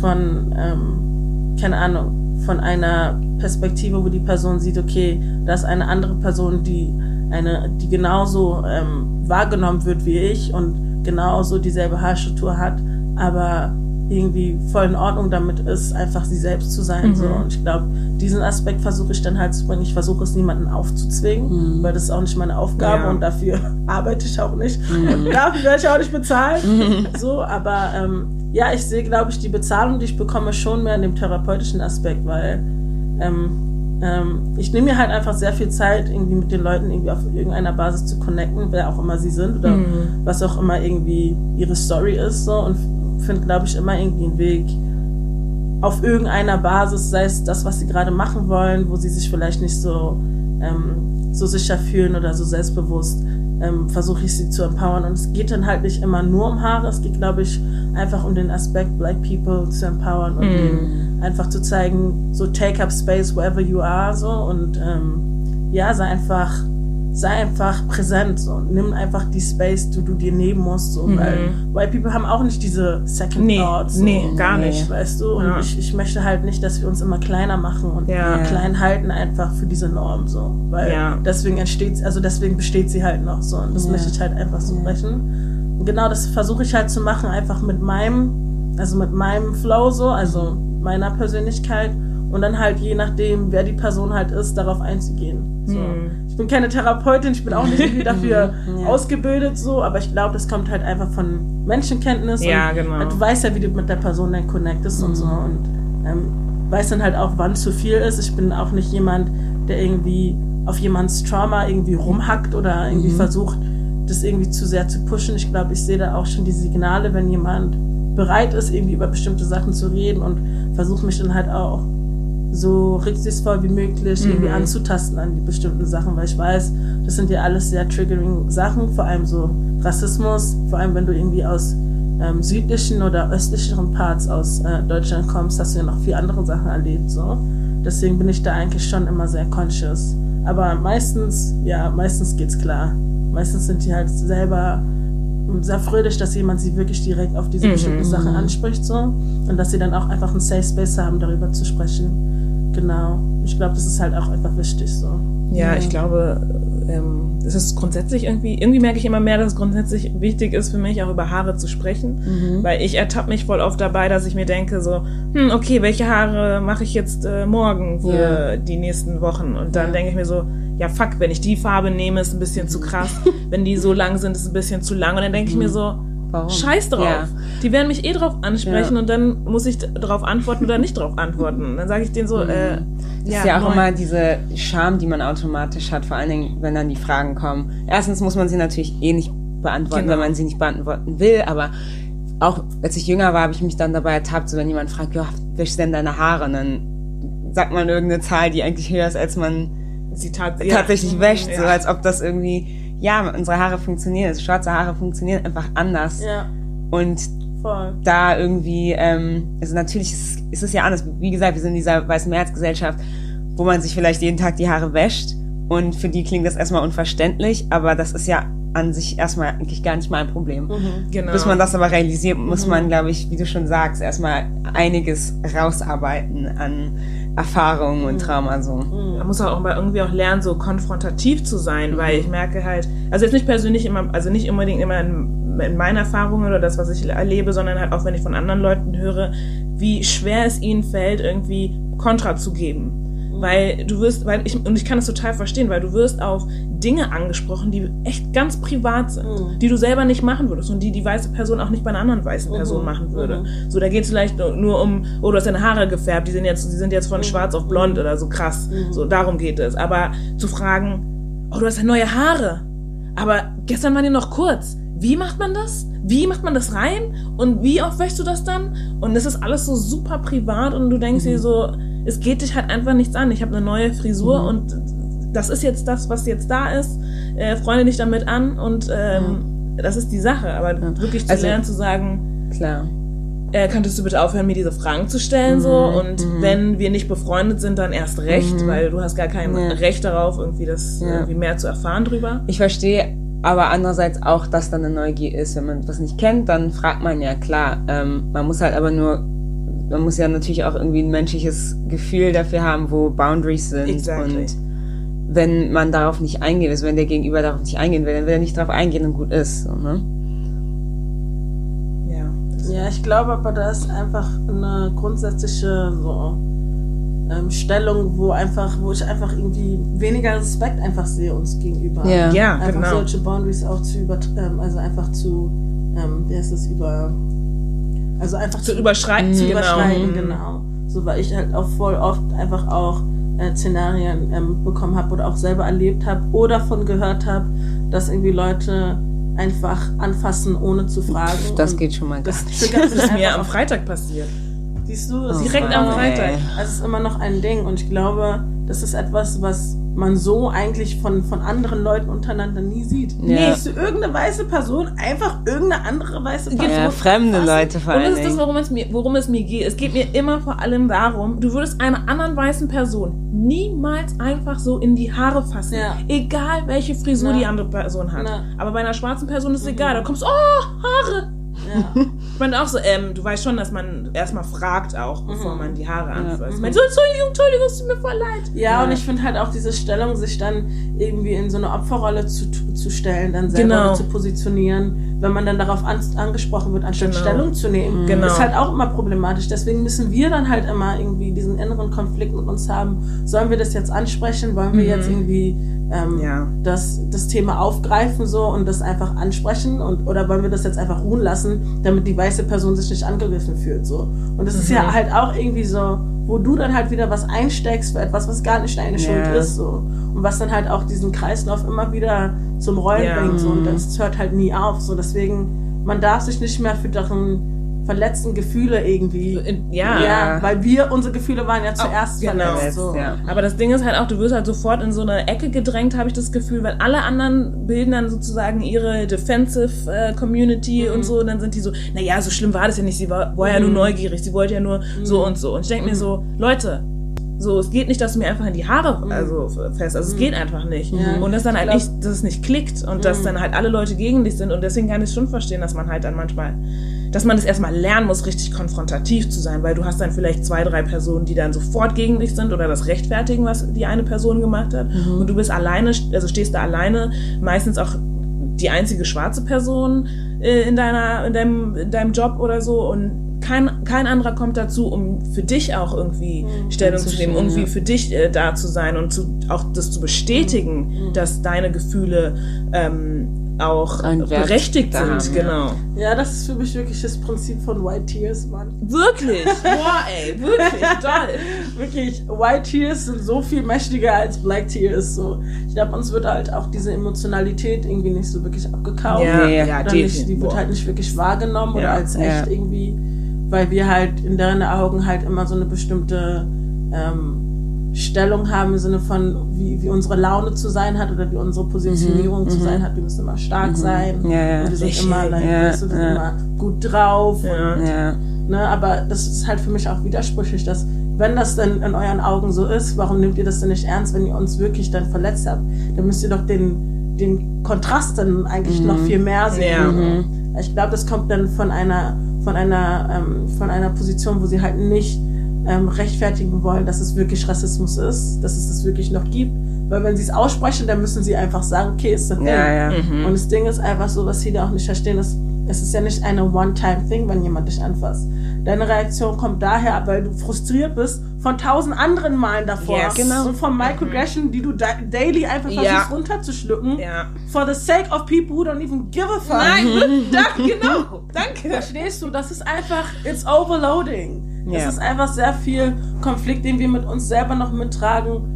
Speaker 3: von, ähm, keine Ahnung, von einer Perspektive, wo die Person sieht, okay, da ist eine andere Person, die eine, die genauso ähm, wahrgenommen wird wie ich und genauso dieselbe Haarstruktur hat, aber irgendwie voll in Ordnung damit ist, einfach sie selbst zu sein. Mhm. So. Und ich glaube, diesen Aspekt versuche ich dann halt zu bringen. Ich versuche es niemanden aufzuzwingen, mhm. weil das ist auch nicht meine Aufgabe ja. und dafür arbeite ich auch nicht. Mhm. Und dafür werde ich auch nicht bezahlt. Mhm. So, aber ähm, ja, ich sehe, glaube ich, die Bezahlung, die ich bekomme, schon mehr in dem therapeutischen Aspekt, weil ähm, ähm, ich nehme mir halt einfach sehr viel Zeit, irgendwie mit den Leuten irgendwie auf irgendeiner Basis zu connecten, wer auch immer sie sind oder mhm. was auch immer irgendwie ihre Story ist, so und finde, glaube ich, immer irgendwie einen Weg auf irgendeiner Basis, sei es das, was sie gerade machen wollen, wo sie sich vielleicht nicht so, ähm, so sicher fühlen oder so selbstbewusst, ähm, versuche ich sie zu empowern. Und es geht dann halt nicht immer nur um Haare, es geht, glaube ich, einfach um den Aspekt, Black People zu empowern und mm. Einfach zu zeigen, so take up space wherever you are, so und ähm, ja, sei einfach sei einfach präsent so, und nimm einfach die Space, die du dir nehmen musst, so, mhm. weil White People haben auch nicht diese Second
Speaker 2: nee,
Speaker 3: Thoughts.
Speaker 2: So, nee, gar nicht.
Speaker 3: Weißt du? Und ja. ich, ich möchte halt nicht, dass wir uns immer kleiner machen und ja. klein halten einfach für diese Norm, so, weil ja. deswegen entsteht, also deswegen besteht sie halt noch so und das möchte ich halt einfach so brechen. Und genau das versuche ich halt zu machen, einfach mit meinem, also mit meinem Flow so, also meiner Persönlichkeit und dann halt je nachdem, wer die Person halt ist, darauf einzugehen. So. Mhm ich bin keine Therapeutin, ich bin auch nicht irgendwie dafür ja. ausgebildet so, aber ich glaube, das kommt halt einfach von Menschenkenntnis.
Speaker 2: Ja, genau.
Speaker 3: Du weißt ja, wie du mit der Person dann connectest mhm. und so und ähm, weißt dann halt auch, wann zu viel ist. Ich bin auch nicht jemand, der irgendwie auf jemands Trauma irgendwie rumhackt oder irgendwie mhm. versucht, das irgendwie zu sehr zu pushen. Ich glaube, ich sehe da auch schon die Signale, wenn jemand bereit ist, irgendwie über bestimmte Sachen zu reden und versuche mich dann halt auch so rücksichtsvoll wie möglich mhm. irgendwie anzutasten an die bestimmten Sachen, weil ich weiß, das sind ja alles sehr triggering Sachen, vor allem so Rassismus, vor allem wenn du irgendwie aus ähm, südlichen oder östlicheren Parts aus äh, Deutschland kommst, hast du ja noch viel andere Sachen erlebt, so. Deswegen bin ich da eigentlich schon immer sehr conscious. Aber meistens, ja, meistens geht's klar. Meistens sind die halt selber sehr fröhlich, dass jemand sie wirklich direkt auf diese
Speaker 2: Mhm.
Speaker 3: bestimmten Sachen anspricht so und dass sie dann auch einfach einen Safe Space haben, darüber zu sprechen. Genau. Ich glaube, das ist halt auch einfach wichtig so.
Speaker 2: Ja, ich glaube, ähm, es ist grundsätzlich irgendwie, irgendwie merke ich immer mehr, dass es grundsätzlich wichtig ist für mich, auch über Haare zu sprechen. Weil ich ertappe mich voll oft dabei, dass ich mir denke, so, hm, okay, welche Haare mache ich jetzt äh, morgen für die nächsten Wochen? Und dann denke ich mir so, ja fuck, wenn ich die Farbe nehme, ist ein bisschen zu krass. wenn die so lang sind, ist ein bisschen zu lang. Und dann denke ich mir so,
Speaker 1: Warum?
Speaker 2: Scheiß drauf.
Speaker 1: Ja.
Speaker 2: Die werden mich eh drauf ansprechen
Speaker 1: Ja.
Speaker 2: und dann muss ich d- darauf antworten oder nicht darauf antworten. Dann sage ich denen so, äh,
Speaker 1: Das ist ja auch
Speaker 2: moin.
Speaker 1: immer diese Scham, die man automatisch hat, vor allen Dingen, wenn dann die Fragen kommen. Erstens muss man sie natürlich eh nicht beantworten,
Speaker 2: Genau.
Speaker 1: wenn man sie nicht beantworten will, aber auch als ich jünger war, habe ich mich dann dabei ertappt, so wenn jemand fragt, ja, wäschst du denn deine Haare? Und dann sagt man irgendeine Zahl, die eigentlich höher ist, als man
Speaker 2: sie tat,
Speaker 1: tatsächlich wäscht, so
Speaker 2: Ja.
Speaker 1: als ob das irgendwie, ja, unsere Haare funktionieren, also schwarze Haare funktionieren einfach anders.
Speaker 3: Ja,
Speaker 1: Und
Speaker 3: voll.
Speaker 1: da irgendwie, ähm, also natürlich ist, ist es ja anders. Wie gesagt, wir sind in dieser weißen Mehrheitsgesellschaft, wo man sich vielleicht jeden Tag die Haare wäscht und für die klingt das erstmal unverständlich, aber das ist ja an sich erstmal eigentlich gar nicht mal ein Problem.
Speaker 2: Genau.
Speaker 1: Bis man das aber realisiert, muss man, glaube ich, wie du schon sagst, erstmal einiges rausarbeiten an Erfahrungen und Trauma so.
Speaker 2: man muss auch mal irgendwie auch lernen, so konfrontativ zu sein, weil ich merke halt, also jetzt nicht persönlich immer, also nicht unbedingt immer in, in meinen Erfahrungen oder das, was ich erlebe, sondern halt auch, wenn ich von anderen Leuten höre, wie schwer es ihnen fällt, irgendwie Kontra zu geben. Weil du wirst, weil ich, und ich kann das total verstehen, weil du wirst auf Dinge angesprochen, die echt ganz privat sind, die du selber nicht machen würdest und die die weiße Person auch nicht bei einer anderen weißen Person machen würde. So, da geht es vielleicht nur- nur um, oh, du hast deine Haare gefärbt, die sind jetzt, die sind jetzt von schwarz auf blond oder so krass. So, darum geht es. Aber zu fragen, oh, du hast ja neue Haare, aber gestern waren die noch kurz. Wie macht man das? Wie macht man das rein? Und wie oft wäschst du das dann? Und das ist alles so super privat und du denkst dir so, es geht dich halt einfach nichts an. Ich habe eine neue Frisur und das ist jetzt das, was jetzt da ist. Äh, freunde dich damit an und ähm, das ist die Sache. Aber wirklich zu
Speaker 1: Also-
Speaker 2: lernen, zu sagen,
Speaker 1: Klar.
Speaker 2: äh, könntest du bitte aufhören, mir diese Fragen zu stellen so und wenn wir nicht befreundet sind, dann erst recht, weil du hast gar kein
Speaker 1: Ja.
Speaker 2: Recht darauf, irgendwie das
Speaker 1: Ja.
Speaker 2: irgendwie mehr zu erfahren drüber.
Speaker 1: Ich verstehe aber andererseits auch, dass dann eine Neugier ist. Wenn man was nicht kennt, dann fragt man ja klar. Ähm, man muss halt aber nur, man muss ja natürlich auch irgendwie ein menschliches Gefühl dafür haben, wo Boundaries sind.
Speaker 2: Exactly.
Speaker 1: Und wenn man darauf nicht eingeht, also wenn der Gegenüber darauf nicht eingehen will, dann will er nicht darauf eingehen und gut ist. So, ne?
Speaker 2: Ja.
Speaker 3: Ja, ich glaube aber, da ist einfach eine grundsätzliche so, ähm, Stellung, wo einfach, wo ich einfach irgendwie weniger Respekt einfach sehe uns gegenüber.
Speaker 1: Ja.
Speaker 2: Ja,
Speaker 3: einfach
Speaker 2: genau.
Speaker 3: solche Boundaries auch zu über, ähm, also einfach zu, ähm, wie heißt das, über, also einfach
Speaker 2: Zu überschreiten,
Speaker 3: zu
Speaker 2: genau.
Speaker 3: überschreiten, genau. So, weil ich halt auch voll oft einfach auch äh, Szenarien ähm, bekommen habe oder auch selber erlebt habe oder von gehört habe, dass irgendwie Leute einfach anfassen, ohne zu fragen.
Speaker 1: Das geht schon mal gar
Speaker 3: das
Speaker 1: nicht.
Speaker 2: Das ist mir am Freitag passiert.
Speaker 3: Siehst du, ist
Speaker 2: Direkt am Freitag.
Speaker 3: Also es ist immer noch ein Ding und ich glaube, das ist etwas, was man so eigentlich von, von anderen Leuten untereinander nie sieht.
Speaker 1: Ja.
Speaker 3: Siehst du irgendeine weiße Person, einfach irgendeine andere weiße Person.
Speaker 1: Ja, fremde
Speaker 3: fassen?
Speaker 1: Leute vor
Speaker 2: Und
Speaker 1: allen
Speaker 2: das ist das, worum es, mir, worum es mir geht. Es geht mir immer vor allem darum, du würdest einer anderen weißen Person niemals einfach so in die Haare fassen.
Speaker 3: Ja.
Speaker 2: Egal, welche Frisur
Speaker 3: Ja.
Speaker 2: die andere Person hat.
Speaker 3: Ja.
Speaker 2: Aber bei einer schwarzen Person ist es egal. Da kommst du, oh, Haare.
Speaker 3: Ja.
Speaker 2: Ich meine auch so, ähm, du weißt schon, dass man erstmal fragt auch, bevor man die Haare anfasst.
Speaker 3: Mhm.
Speaker 2: Man so, Entschuldigung, Entschuldigung, es tut mir voll leid.
Speaker 3: Ja, und ich finde halt auch diese Stellung, sich dann irgendwie in so eine Opferrolle zu, zu stellen, dann selber
Speaker 2: Genau.
Speaker 3: zu positionieren, wenn man dann darauf an, angesprochen wird, anstatt
Speaker 2: Genau.
Speaker 3: Stellung zu nehmen,
Speaker 2: Genau.
Speaker 3: ist halt auch immer problematisch. Deswegen müssen wir dann halt immer irgendwie diesen inneren Konflikt mit uns haben. Sollen wir das jetzt ansprechen? Wollen wir jetzt irgendwie ähm,
Speaker 2: Ja.
Speaker 3: das, das Thema aufgreifen so und das einfach ansprechen und oder wollen wir das jetzt einfach ruhen lassen, damit die weiße Person sich nicht angegriffen fühlt so. Und das ist ja halt auch irgendwie so, wo du dann halt wieder was einsteckst für etwas, was gar nicht deine Schuld
Speaker 1: Ja.
Speaker 3: ist so und was dann halt auch diesen Kreislauf immer wieder zum Rollen
Speaker 2: Ja.
Speaker 3: bringt so und das hört halt nie auf so. Deswegen man darf sich nicht mehr für deren verletzten Gefühle irgendwie
Speaker 2: In- Ja.
Speaker 3: ja, weil wir unsere Gefühle waren ja zuerst
Speaker 2: genau.
Speaker 3: verletzt so.
Speaker 1: Ja.
Speaker 2: Aber das Ding ist halt auch, du wirst halt sofort in so eine Ecke gedrängt, habe ich das Gefühl, weil alle anderen bilden dann sozusagen ihre Defensive äh, Community und so. Und dann sind die so, naja, so schlimm war das ja nicht. Sie war, war ja nur neugierig, sie wollte ja nur so und so. Und ich denke mir so, Leute, So, es geht nicht, dass du mir einfach in die Haare also fest. Also es geht einfach nicht.
Speaker 3: Ja.
Speaker 2: Und dass dann halt
Speaker 3: Ich
Speaker 2: nicht, dass es nicht klickt und dass dann halt alle Leute gegen dich sind. Und deswegen kann ich schon verstehen, dass man halt dann manchmal, dass man das erstmal lernen muss, richtig konfrontativ zu sein, weil du hast dann vielleicht zwei, drei Personen, die dann sofort gegen dich sind oder das rechtfertigen, was die eine Person gemacht hat. Und du bist alleine, also stehst da alleine, meistens auch die einzige schwarze Person äh, in deiner, in deinem, in deinem Job oder so. Und kein, kein anderer kommt dazu, um für dich auch irgendwie Stellung zu nehmen, irgendwie
Speaker 1: ja.
Speaker 2: für dich äh, da zu sein und zu, auch das zu bestätigen, dass deine Gefühle ähm, auch berechtigt sind.
Speaker 1: haben, ja.
Speaker 2: genau.
Speaker 3: Ja, das ist für mich wirklich das Prinzip von White Tears, Mann.
Speaker 2: Wirklich. Boah, ey, wirklich, toll.
Speaker 3: Wirklich, White Tears sind so viel mächtiger als Black Tears. So. Ich glaube, uns wird halt auch diese Emotionalität irgendwie nicht so wirklich abgekauft.
Speaker 2: Ja, ja,
Speaker 3: Oder nicht,
Speaker 2: definitiv.
Speaker 3: die wird halt nicht wirklich wahrgenommen oder
Speaker 2: Ja.
Speaker 3: als echt
Speaker 1: Ja.
Speaker 3: irgendwie, weil wir halt in deren Augen halt immer so eine bestimmte ähm, Stellung haben im Sinne von, wie, wie unsere Laune zu sein hat oder wie unsere Positionierung zu sein hat. Wir müssen immer stark sein.
Speaker 1: Ja, ja.
Speaker 3: Und wir sind
Speaker 2: Richtig.
Speaker 3: immer, like,
Speaker 1: Ja,
Speaker 3: weißt du, wir sind
Speaker 1: ja.
Speaker 3: immer gut drauf.
Speaker 2: Ja.
Speaker 3: Und,
Speaker 1: Ja.
Speaker 3: ne, aber das ist halt für mich auch widersprüchlich, dass wenn das denn in euren Augen so ist, warum nehmt ihr das denn nicht ernst, wenn ihr uns wirklich dann verletzt habt? Dann müsst ihr doch den, den Kontrast dann eigentlich noch viel mehr sehen. Ich glaube, das kommt dann von einer, von einer, ähm, von einer Position, wo sie halt nicht ähm, rechtfertigen wollen, dass es wirklich Rassismus ist, dass es das wirklich noch gibt. Weil wenn sie es aussprechen, dann müssen sie einfach sagen, okay, ist das Ding.
Speaker 1: Ja, ja.
Speaker 3: Und das Ding ist einfach so, was viele auch nicht verstehen, ist, es ist ja nicht eine One-Time-Thing, wenn jemand dich anfasst. Deine Reaktion kommt daher, weil du frustriert bist von tausend anderen Malen davor.
Speaker 2: Yes. Genau.
Speaker 3: Und von Microaggression, die du da daily einfach versuchst
Speaker 2: Ja.
Speaker 3: runterzuschlucken.
Speaker 2: Ja.
Speaker 3: For the sake of people who don't even give a fuck.
Speaker 2: Nein, danke, genau. Danke.
Speaker 3: Verstehst du? Das ist einfach, it's overloading.
Speaker 1: Ja.
Speaker 3: Es ist einfach sehr viel Konflikt, den wir mit uns selber noch mittragen.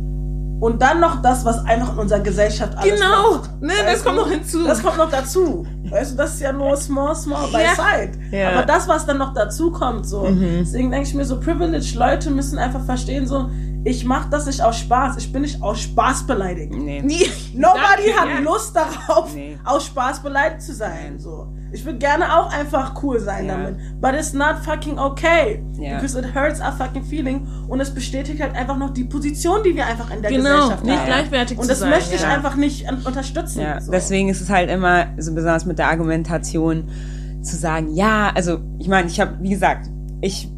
Speaker 3: Und dann noch das, was einfach in unserer Gesellschaft alles
Speaker 2: Genau.
Speaker 3: macht.
Speaker 2: Ne,
Speaker 3: Weißt
Speaker 2: das
Speaker 3: du?
Speaker 2: kommt noch hinzu.
Speaker 3: Das kommt noch dazu. Weißt du, das ist ja nur small, small by
Speaker 2: Ja.
Speaker 3: side.
Speaker 1: Ja.
Speaker 3: Aber das, was dann noch dazu kommt, so. Deswegen denke ich mir so, privileged Leute müssen einfach verstehen, so, ich mache das nicht aus Spaß. Ich bin nicht aus Spaß beleidigt.
Speaker 1: Nee.
Speaker 2: Nie.
Speaker 3: Nobody hat
Speaker 2: ja.
Speaker 3: Lust darauf,
Speaker 1: Nee.
Speaker 3: aus Spaß beleidigt zu sein. So. Ich würde gerne auch einfach cool sein
Speaker 1: Ja.
Speaker 3: damit. But it's not fucking okay.
Speaker 1: Ja.
Speaker 3: Because it hurts our fucking feeling. Und es bestätigt halt einfach noch die Position, die wir einfach in der
Speaker 2: Genau,
Speaker 3: Gesellschaft
Speaker 2: nicht
Speaker 3: haben.
Speaker 2: gleichwertig
Speaker 3: Und das
Speaker 2: sein.
Speaker 3: möchte ich
Speaker 2: ja.
Speaker 3: einfach nicht unterstützen.
Speaker 1: Ja,
Speaker 3: so.
Speaker 1: deswegen ist es halt immer so besonders mit der Argumentation zu sagen, ja, also ich meine, ich habe, wie gesagt, ich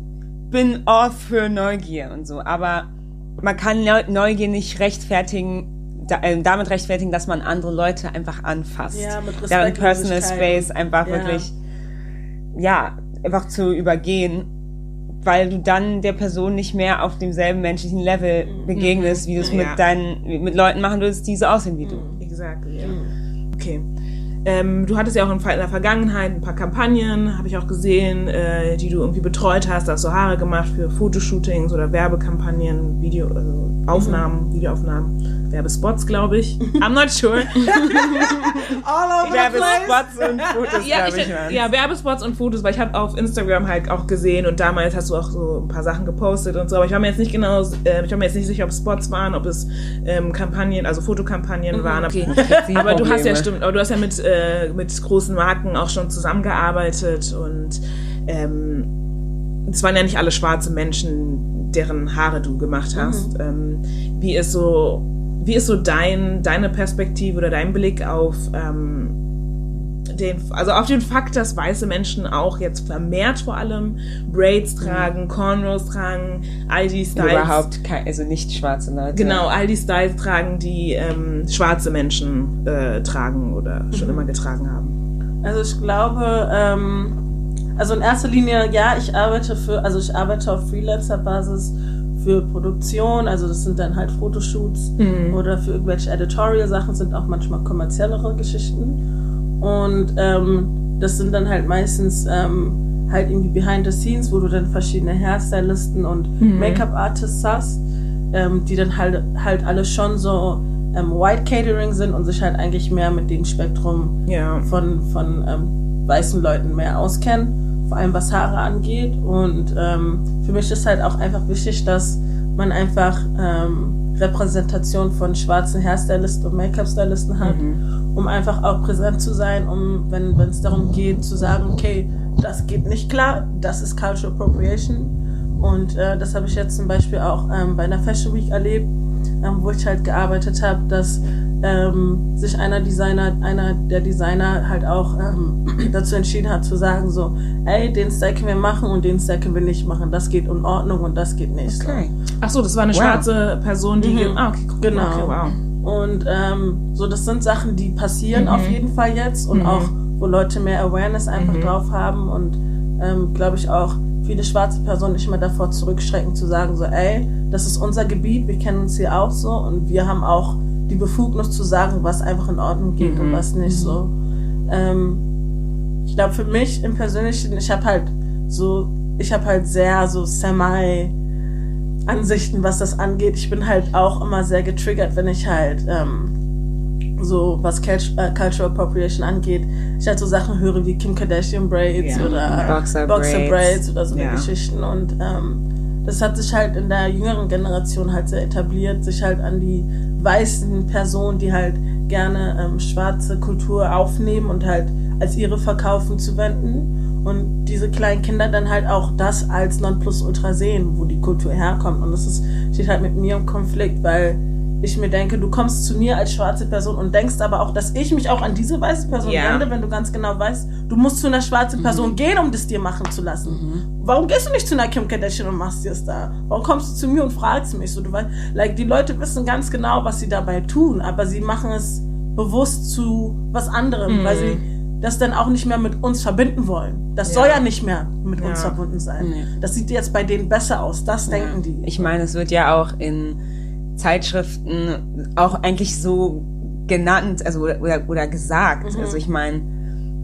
Speaker 1: bin all für Neugier und so, aber man kann Neu- Neugier nicht rechtfertigen, da, äh, damit rechtfertigen, dass man andere Leute einfach anfasst.
Speaker 3: Ja, mit
Speaker 1: Deren Personal. Space einfach
Speaker 3: Ja.
Speaker 1: wirklich, ja, einfach zu übergehen, weil du dann der Person nicht mehr auf demselben menschlichen Level begegnest, wie du es
Speaker 2: Ja.
Speaker 1: mit deinen, mit Leuten machen würdest, die so aussehen wie du.
Speaker 2: Exactly, ja. Okay. Ähm, du hattest ja auch in der Vergangenheit ein paar Kampagnen, habe ich auch gesehen, äh, die du irgendwie betreut hast. Da hast du Haare gemacht für Fotoshootings oder Werbekampagnen, Video, also Aufnahmen, Videoaufnahmen, Werbespots, glaube ich. I'm not sure.
Speaker 3: All over the place.
Speaker 1: Werbespots und Fotos,
Speaker 2: ja, ich,
Speaker 1: ich,
Speaker 2: ja, Werbespots und Fotos, weil ich habe auf Instagram halt auch gesehen und damals hast du auch so ein paar Sachen gepostet und so, aber ich war mir jetzt nicht genau, äh, ich war mir jetzt nicht sicher, ob es Spots waren, ob es ähm, Kampagnen, also Fotokampagnen waren. Okay. Aber du hast ja stimmt, aber du hast ja mit, äh, mit großen Marken auch schon zusammengearbeitet und ähm, es waren ja nicht alle schwarze Menschen, deren Haare du gemacht hast. Ähm, wie ist so, wie ist so dein, deine Perspektive oder dein Blick auf ähm, den, also auf den Fakt, dass weiße Menschen auch jetzt vermehrt vor allem Braids tragen, Cornrows tragen, all die Styles.
Speaker 1: Überhaupt kein, also nicht schwarze Leute.
Speaker 2: Genau, all die Styles tragen, die ähm, schwarze Menschen äh, tragen oder schon immer getragen haben.
Speaker 3: Also ich glaube, ähm, also in erster Linie, ja, ich arbeite für, also ich arbeite auf Freelancer-Basis für Produktion, also das sind dann halt Fotoshoots oder für irgendwelche Editorial-Sachen, sind auch manchmal kommerziellere Geschichten. Und ähm, das sind dann halt meistens ähm, halt irgendwie Behind the Scenes, wo du dann verschiedene Hairstylisten und Make-up-Artists hast, ähm, die dann halt, halt alle schon so ähm, White Catering sind und sich halt eigentlich mehr mit dem Spektrum
Speaker 2: Ja.
Speaker 3: von, von ähm, weißen Leuten mehr auskennen, vor allem was Haare angeht. Und ähm, für mich ist halt auch einfach wichtig, dass man einfach ähm, Repräsentation von schwarzen Hairstylisten und Make-up-Stylisten hat, um einfach auch präsent zu sein, um, wenn wenn es darum geht, zu sagen, okay, das geht nicht klar, das ist Cultural Appropriation. Und äh, das habe ich jetzt zum Beispiel auch ähm, bei einer Fashion Week erlebt, ähm, wo ich halt gearbeitet habe, dass ähm, sich einer Designer, einer der Designer halt auch ähm, dazu entschieden hat zu sagen so, ey, den Style können wir machen und den Style können wir nicht machen. Das geht in Ordnung und das geht nicht.
Speaker 1: Okay.
Speaker 2: Ach so, das war eine
Speaker 1: Wow.
Speaker 2: schwarze Person, die.
Speaker 3: Mhm.
Speaker 2: Ah, okay, cool.
Speaker 3: Genau.
Speaker 2: Okay, wow.
Speaker 3: Und ähm, so, das sind Sachen, die passieren
Speaker 2: Mhm.
Speaker 3: auf jeden Fall jetzt und
Speaker 2: Mhm.
Speaker 3: auch, wo Leute mehr Awareness einfach
Speaker 2: Mhm.
Speaker 3: drauf haben und ähm, glaube ich auch viele schwarze Personen nicht mehr davor zurückschrecken zu sagen so, ey, das ist unser Gebiet, wir kennen uns hier auch so und wir haben auch die Befugnis zu sagen, was einfach in Ordnung geht und
Speaker 1: Mhm.
Speaker 3: was nicht so. Ähm, ich glaube für mich im Persönlichen, ich habe halt so, ich habe halt sehr so semi Ansichten, was das angeht. Ich bin halt auch immer sehr getriggert, wenn ich halt ähm, so was Cult äh, Cultural Appropriation angeht. Ich halt so Sachen höre wie Kim Kardashian Braids
Speaker 1: Ja.
Speaker 3: oder
Speaker 1: Boxer
Speaker 3: Boxer
Speaker 1: Braids.
Speaker 3: Braids oder so eine
Speaker 1: Ja.
Speaker 3: Geschichten und ähm, das hat sich halt in der jüngeren Generation halt sehr etabliert, sich halt an die weißen Personen, die halt gerne ähm, schwarze Kultur aufnehmen und halt als ihre verkaufen zu wenden und diese kleinen Kinder dann halt auch das als Nonplusultra sehen, wo die Kultur herkommt. Und das ist, steht halt mit mir im Konflikt, weil ich mir denke, du kommst zu mir als schwarze Person und denkst aber auch, dass ich mich auch an diese weiße Person
Speaker 1: Ja.
Speaker 3: wende, wenn du ganz genau weißt, du musst zu einer schwarzen
Speaker 1: Mhm.
Speaker 3: Person gehen, um das dir machen zu lassen. Warum gehst du nicht zu einer Kim Kardashian und machst dir es da? Warum kommst du zu mir und fragst mich so? Du weißt, like, die Leute wissen ganz genau, was sie dabei tun, aber sie machen es bewusst zu was anderem,
Speaker 2: Mhm.
Speaker 3: weil sie das dann auch nicht mehr mit uns verbinden wollen. Das
Speaker 2: Ja.
Speaker 3: soll ja nicht mehr mit uns
Speaker 2: Ja.
Speaker 3: verbunden sein.
Speaker 1: Nee.
Speaker 3: Das sieht jetzt bei denen besser aus. Das denken die.
Speaker 1: Ich meine, es wird ja auch in Zeitschriften auch eigentlich so genannt, also oder, oder, oder gesagt.
Speaker 3: Mhm.
Speaker 1: Also ich meine,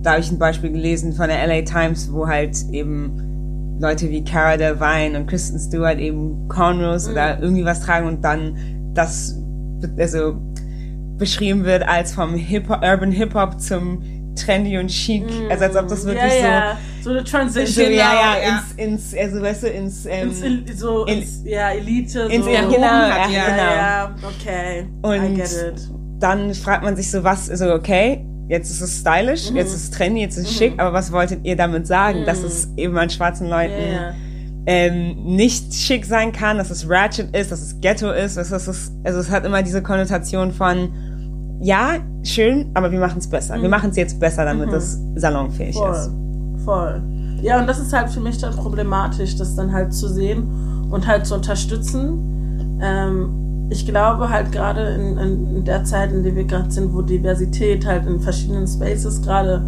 Speaker 1: da habe ich ein Beispiel gelesen von der LA Times, wo halt eben Leute wie Cara Delevingne und Kristen Stewart eben Cornrows
Speaker 3: Mhm.
Speaker 1: oder irgendwie was tragen und dann das also beschrieben wird als vom Hip -Hop, Urban Hip Hop zum Trendy und Chic, also als ob das wirklich
Speaker 3: Mhm. ja,
Speaker 1: so
Speaker 3: ja. So eine
Speaker 1: so,
Speaker 3: Transition.
Speaker 1: ja,
Speaker 3: now,
Speaker 1: ja, ins, ins, also weißt du, ins, ähm,
Speaker 3: ins, so
Speaker 1: in-
Speaker 3: ins, ja, Elite.
Speaker 1: ins
Speaker 3: so.
Speaker 1: ja, genau, ja,
Speaker 2: ja,
Speaker 3: ja,
Speaker 1: genau.
Speaker 3: ja, okay. I
Speaker 1: Und
Speaker 3: get it.
Speaker 1: dann fragt man sich so, was, so, okay, jetzt ist es stylish, jetzt ist es trendy, jetzt ist es schick, aber was wolltet ihr damit sagen? Dass es eben an schwarzen Leuten
Speaker 3: Ja, ja.
Speaker 1: ähm, nicht schick sein kann, dass es ratchet ist, dass es ghetto ist, dass es also es hat immer diese Konnotation von, ja, schön, aber wir machen es besser. Wir machen es jetzt besser, damit es salonfähig
Speaker 3: Voll,
Speaker 1: ist.
Speaker 3: Voll. Ja, und das ist halt für mich dann problematisch, das dann halt zu sehen und halt zu unterstützen. Ähm, ich glaube halt gerade in, in, der Zeit, in der wir gerade sind, wo Diversität halt in verschiedenen Spaces gerade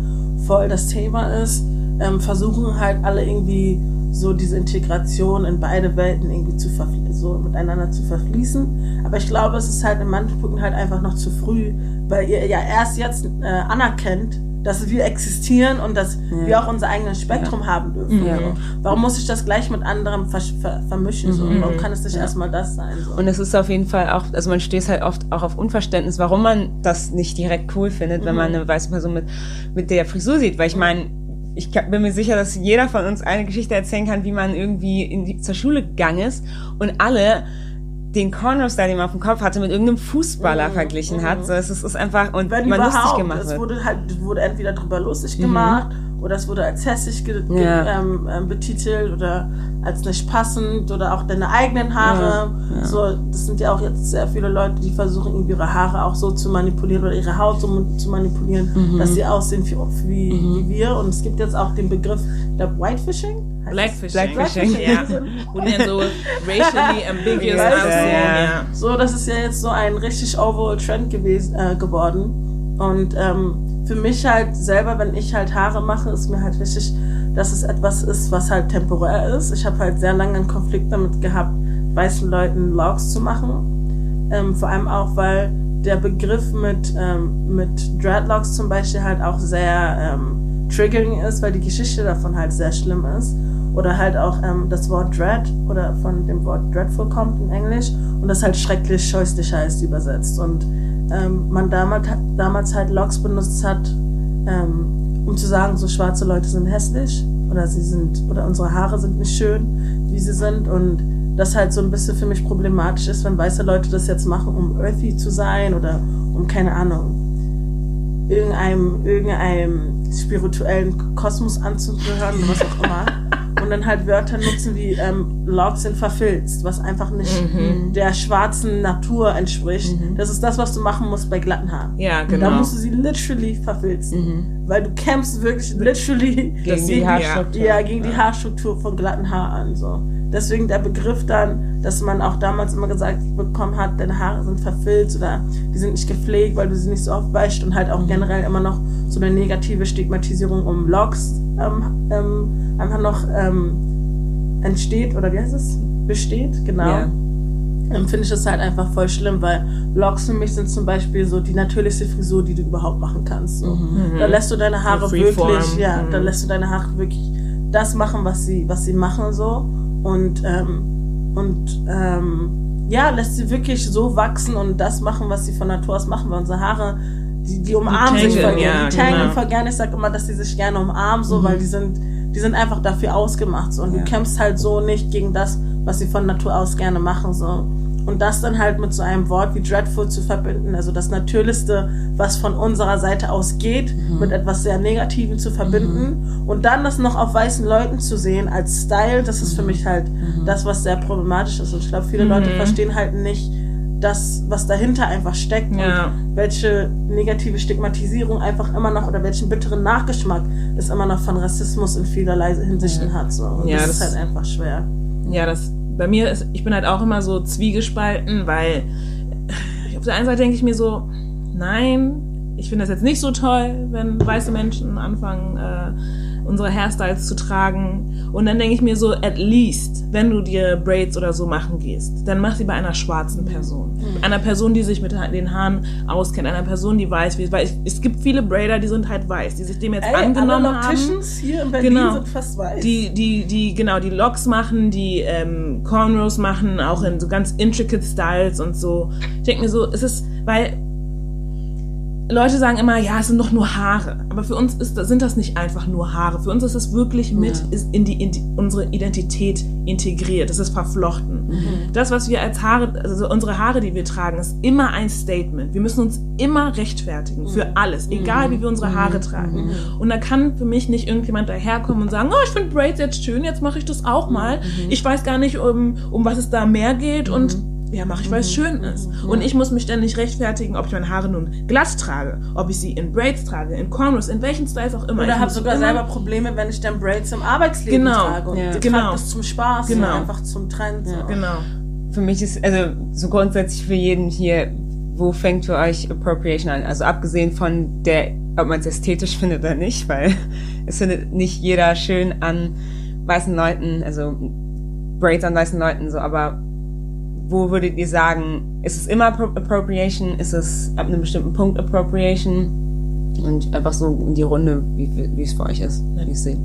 Speaker 3: voll das Thema ist, ähm, versuchen halt alle irgendwie so diese Integration in beide Welten irgendwie zu so miteinander zu verfließen. Aber ich glaube, es ist halt in manchen Punkten halt einfach noch zu früh, weil ihr ja erst jetzt äh, anerkennt, dass wir existieren und dass wir auch unser eigenes Spektrum haben dürfen.
Speaker 1: Ja.
Speaker 3: Warum muss ich das gleich mit anderem versch- ver vermischen? So? Warum kann es nicht erstmal das sein? So?
Speaker 1: Und es ist auf jeden Fall auch, also man stößt halt oft auch auf Unverständnis, warum man das nicht direkt cool findet, wenn man eine weiße Person mit, mit der Frisur sieht. Weil ich meine, ich bin mir sicher, dass jeder von uns eine Geschichte erzählen kann, wie man irgendwie in die, zur Schule gegangen ist und alle den Corner-Style, den man auf dem Kopf hatte, mit irgendeinem Fußballer verglichen hat. So, es ist, einfach, und
Speaker 3: Wenn
Speaker 1: man lustig gemacht
Speaker 3: es.
Speaker 1: Mhm.
Speaker 3: wurde halt wurde entweder drüber lustig gemacht oder es wurde als hässlich
Speaker 1: Ja.
Speaker 3: ähm, ähm, betitelt oder als nicht passend oder auch deine eigenen Haare. So, das sind ja auch jetzt sehr viele Leute, die versuchen ihre Haare auch so zu manipulieren oder ihre Haut so zu manipulieren,
Speaker 1: Mhm.
Speaker 3: dass sie aussehen wie, wie, wie wir. Und es gibt jetzt auch den Begriff, ich glaube, Whitefishing.
Speaker 2: Blackfishing.
Speaker 1: Blackfishing.
Speaker 2: Ja. Wo die dann so racially ambiguous
Speaker 1: Ja,
Speaker 2: aussehen.
Speaker 1: ja.
Speaker 2: Ja.
Speaker 3: So, das ist ja jetzt so ein richtig overall Trend gewesen, äh, geworden. Und ähm, für mich halt selber, wenn ich halt Haare mache, ist mir halt wichtig, dass es etwas ist, was halt temporär ist. Ich habe halt sehr lange einen Konflikt damit gehabt, weißen Leuten Logs zu machen. Ähm, vor allem auch, weil der Begriff mit, ähm, mit Dreadlocks zum Beispiel halt auch sehr ähm, triggering ist, weil die Geschichte davon halt sehr schlimm ist. Oder halt auch ähm, das Wort Dread oder von dem Wort Dreadful kommt in Englisch und das halt schrecklich, scheußlich heißt übersetzt. Und ähm, man damals, damals halt Locks benutzt hat, ähm, um zu sagen, so schwarze Leute sind hässlich oder sie sind oder unsere Haare sind nicht schön, wie sie sind und das halt so ein bisschen für mich problematisch ist, wenn weiße Leute das jetzt machen, um earthy zu sein oder um keine Ahnung irgendeinem irgendeinem spirituellen Kosmos anzugehören oder was auch immer und dann halt Wörter nutzen wie ähm, Locks sind verfilzt, was einfach nicht der schwarzen Natur entspricht. Das ist das, was du machen musst bei glatten Haaren.
Speaker 2: Ja,
Speaker 3: Da
Speaker 2: genau.
Speaker 3: musst du sie literally verfilzen. Weil du kämpfst wirklich literally
Speaker 1: Gegen die
Speaker 2: ja.
Speaker 1: Haarstruktur.
Speaker 3: ja, gegen die Haarstruktur von glatten Haaren. So. Deswegen der Begriff dann, dass man auch damals immer gesagt bekommen hat, deine Haare sind verfilzt oder die sind nicht gepflegt, weil du sie nicht so oft wäschst und halt auch generell immer noch so eine negative Stigmatisierung um Locks einfach noch ähm, entsteht oder wie heißt es? Besteht, genau dann finde ich das halt einfach voll schlimm, weil Locks für mich sind zum Beispiel so die natürlichste Frisur, die du überhaupt machen kannst. So. Da lässt du deine Haare
Speaker 2: So
Speaker 3: wirklich, ja,
Speaker 2: mhm.
Speaker 3: da lässt du deine Haare wirklich das machen, was sie, was sie machen so und ähm, und ähm, ja, lässt sie wirklich so wachsen und das machen, was sie von Natur aus machen, weil unsere Haare die, die umarmen sich
Speaker 2: tangeln,
Speaker 3: voll gerne,
Speaker 2: ja,
Speaker 3: die tangeln
Speaker 2: genau.
Speaker 3: voll gerne. Ich sag immer, dass die sich gerne umarmen, so, weil die sind, die sind einfach dafür ausgemacht. So. Und
Speaker 1: Ja.
Speaker 3: du kämpfst halt so nicht gegen das, was sie von Natur aus gerne machen. So. Und das dann halt mit so einem Wort wie Dreadful zu verbinden, also das Natürlichste, was von unserer Seite aus geht, mit etwas sehr Negativem zu verbinden und dann das noch auf weißen Leuten zu sehen als Style, das ist für mich halt das, was sehr problematisch ist. Und ich glaube, viele Leute verstehen halt nicht das, was dahinter einfach steckt
Speaker 2: Ja.
Speaker 3: und welche negative Stigmatisierung einfach immer noch oder welchen bitteren Nachgeschmack es immer noch von Rassismus in vielerlei Hinsichten hat. So. Und
Speaker 2: Ja,
Speaker 3: das, ist
Speaker 2: das-
Speaker 3: halt einfach schwer.
Speaker 2: Ja, das bei mir ist, ich bin halt auch immer so zwiegespalten, weil auf der einen Seite denke ich mir so, nein, ich finde das jetzt nicht so toll, wenn weiße Menschen anfangen, äh, unsere Hairstyles zu tragen. Und dann denke ich mir so, at least, wenn du dir Braids oder so machen gehst, dann mach sie bei einer schwarzen Person. Einer Person, die sich mit den Haaren auskennt, einer Person, die weiß, wie, weil es, es gibt viele Braider, die sind halt weiß, die sich dem jetzt angenommen
Speaker 3: alle
Speaker 2: haben
Speaker 3: hier in Berlin
Speaker 2: Genau.
Speaker 3: sind fast weiß.
Speaker 2: die, die, die, genau, die Locks machen, die ähm, Cornrows machen, auch in so ganz intricate Styles und so. Ich denke mir so, es ist, weil Leute sagen immer, ja, es sind doch nur Haare. Aber für uns ist, das- sind das nicht einfach nur Haare. Für uns ist es wirklich mit ist in, die, in die, unsere Identität integriert. Es ist verflochten. Das, was wir als Haare, also unsere Haare, die wir tragen, ist immer ein Statement. Wir müssen uns immer rechtfertigen für alles, egal wie wir unsere Haare tragen. Und da kann für mich nicht irgendjemand daherkommen und sagen, oh, ich finde Braids jetzt schön, jetzt mache ich das auch mal. Ich weiß gar nicht, um, um was es da mehr geht und ja, mache ich, weil es schön ist. Und ich muss mich dann nicht rechtfertigen, ob ich meine Haare nun glatt trage, ob ich sie in Braids trage, in Cornrows, in welchen Styles auch immer. Ich
Speaker 3: Oder habe sogar
Speaker 2: immer-
Speaker 3: selber Probleme, wenn ich dann Braids im Arbeitsleben
Speaker 2: Genau.
Speaker 3: trage. Und
Speaker 1: Ja.
Speaker 3: ja.
Speaker 2: Genau.
Speaker 3: das zum Spaß,
Speaker 2: Genau.
Speaker 3: so einfach zum Trend. So.
Speaker 2: Genau.
Speaker 1: Für mich ist, also so grundsätzlich für jeden hier, wo fängt für euch Appropriation an? Also abgesehen von der, ob man es ästhetisch findet oder nicht, weil es findet nicht jeder schön an weißen Leuten, also Braids an weißen Leuten, so, aber wo würdet ihr sagen, ist es immer Appro Appropriation? Ist es ab einem bestimmten Punkt Appropriation? Und einfach so in die Runde, wie, wie es für euch ist, wie es seht.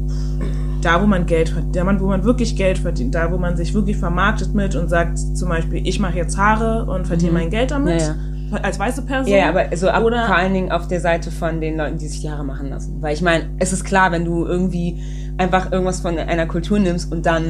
Speaker 2: da, wo man Geld verdient, da, wo man wirklich Geld verdient, da, wo man sich wirklich vermarktet mit und sagt zum Beispiel, ich mache jetzt Haare und verdiene mein Geld damit,
Speaker 1: Ja,
Speaker 2: als weiße Person.
Speaker 1: Ja, ja, aber so ab,
Speaker 2: Oder-
Speaker 1: vor allen Dingen auf der Seite von den Leuten, die sich die Haare machen lassen. Weil ich meine, es ist klar, wenn du irgendwie einfach irgendwas von einer Kultur nimmst und dann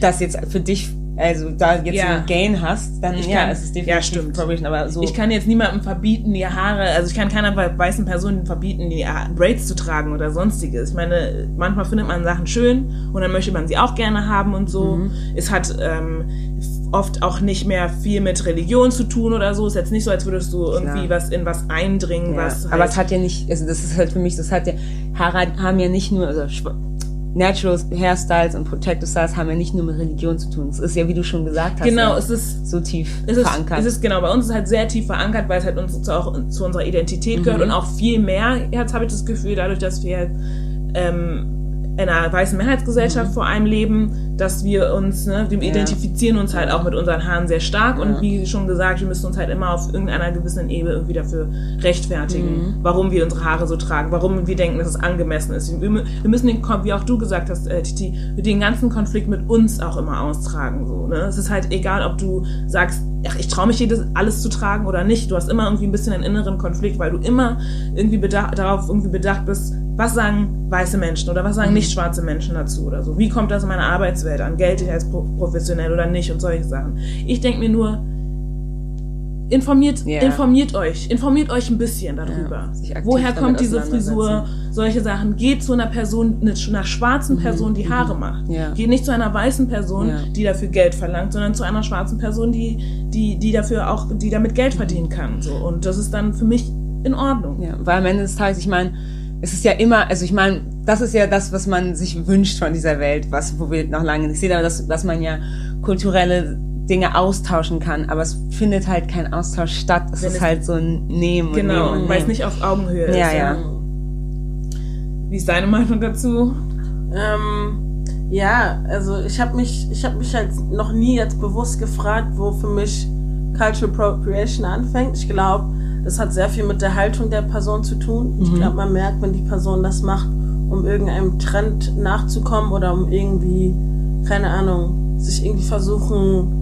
Speaker 1: das jetzt für dich, also da jetzt
Speaker 2: Ja.
Speaker 1: einen Gain hast, dann
Speaker 2: Ich
Speaker 1: ja,
Speaker 2: kann-
Speaker 1: es ist
Speaker 2: ja,
Speaker 1: definitiv
Speaker 2: stimmt.
Speaker 1: Appropriation, aber so.
Speaker 2: Ich kann jetzt niemandem verbieten, die Haare, also ich kann keiner wei- weißen Person verbieten, die Braids zu tragen oder sonstiges. Ich meine, manchmal findet man Sachen schön und dann möchte man sie auch gerne haben und so.
Speaker 1: Mhm.
Speaker 2: Es hat ähm, oft auch nicht mehr viel mit Religion zu tun oder so. Es ist jetzt nicht so, als würdest du irgendwie
Speaker 1: Klar.
Speaker 2: was in was eindringen,
Speaker 1: ja,
Speaker 2: was
Speaker 1: aber
Speaker 2: halt,
Speaker 1: es hat ja nicht, also das ist halt für mich, das hat ja, Haare haben ja nicht nur, also Natural Hairstyles und Protective Styles haben ja nicht nur mit Religion zu tun. Es ist ja, wie du schon gesagt hast,
Speaker 2: Genau,
Speaker 1: ja,
Speaker 2: es ist
Speaker 1: so tief
Speaker 2: es ist,
Speaker 1: verankert.
Speaker 2: es ist genau, bei uns ist es halt sehr tief verankert, weil es halt uns zu, auch zu unserer Identität
Speaker 1: Mhm.
Speaker 2: gehört und auch viel mehr, jetzt habe ich das Gefühl, dadurch, dass wir halt, ähm, in einer weißen Mehrheitsgesellschaft vor allem leben, dass wir uns, ne, wir
Speaker 1: Mhm.
Speaker 2: Identifizieren uns halt auch mit unseren Haaren sehr stark
Speaker 1: Ja.
Speaker 2: und wie schon gesagt, wir müssen uns halt immer auf irgendeiner gewissen Ebene irgendwie dafür rechtfertigen,
Speaker 1: Mhm.
Speaker 2: warum wir unsere Haare so tragen, warum wir denken, dass es angemessen ist. Wir, wir müssen den, wie auch du gesagt hast, äh, Titi, den ganzen Konflikt mit uns auch immer austragen. So, ne? Es ist halt egal, ob du sagst, ach, ich traue mich jedes alles zu tragen oder nicht. Du hast immer irgendwie ein bisschen einen inneren Konflikt, weil du immer irgendwie bedacht, darauf irgendwie bedacht bist, was sagen weiße Menschen oder was sagen nicht schwarze Menschen dazu oder so. Wie kommt das in meine Arbeitswelt an? Gelte ich als pro professionell oder nicht und solche Sachen. Ich denke mir nur, informiert,
Speaker 1: Ja.
Speaker 2: informiert euch, informiert euch ein bisschen darüber.
Speaker 1: Ja,
Speaker 2: Woher kommt diese Frisur? Solche Sachen. Geht zu einer Person, einer schwarzen Person, die Haare macht.
Speaker 1: Mhm. Ja.
Speaker 2: Geht nicht zu einer weißen Person,
Speaker 1: Ja.
Speaker 2: die dafür Geld verlangt, sondern zu einer schwarzen Person, die, die, die dafür auch, die damit Geld verdienen kann. So. Und das ist dann für mich in Ordnung.
Speaker 1: Ja, weil am Ende des Tages, ich meine, es ist ja immer, also ich meine, das ist ja das, was man sich wünscht von dieser Welt, was, wo wir noch lange nicht sehen, aber dass, dass man ja kulturelle Dinge austauschen kann, aber es findet halt kein Austausch statt. Es
Speaker 2: Wenn
Speaker 1: ist
Speaker 2: es-
Speaker 1: halt so ein Nehmen und
Speaker 2: Genau,
Speaker 1: Nehmen und
Speaker 2: weil es nicht auf Augenhöhe ist.
Speaker 1: Ja, ja.
Speaker 2: Wie ist deine Meinung dazu?
Speaker 3: Ähm, ja, also ich habe mich, ich habe mich halt noch nie jetzt bewusst gefragt, wo für mich Cultural Appropriation anfängt. Ich glaube, das hat sehr viel mit der Haltung der Person zu tun. Ich glaube, man merkt, wenn die Person das macht, um irgendeinem Trend nachzukommen oder um irgendwie, keine Ahnung, sich irgendwie versuchen,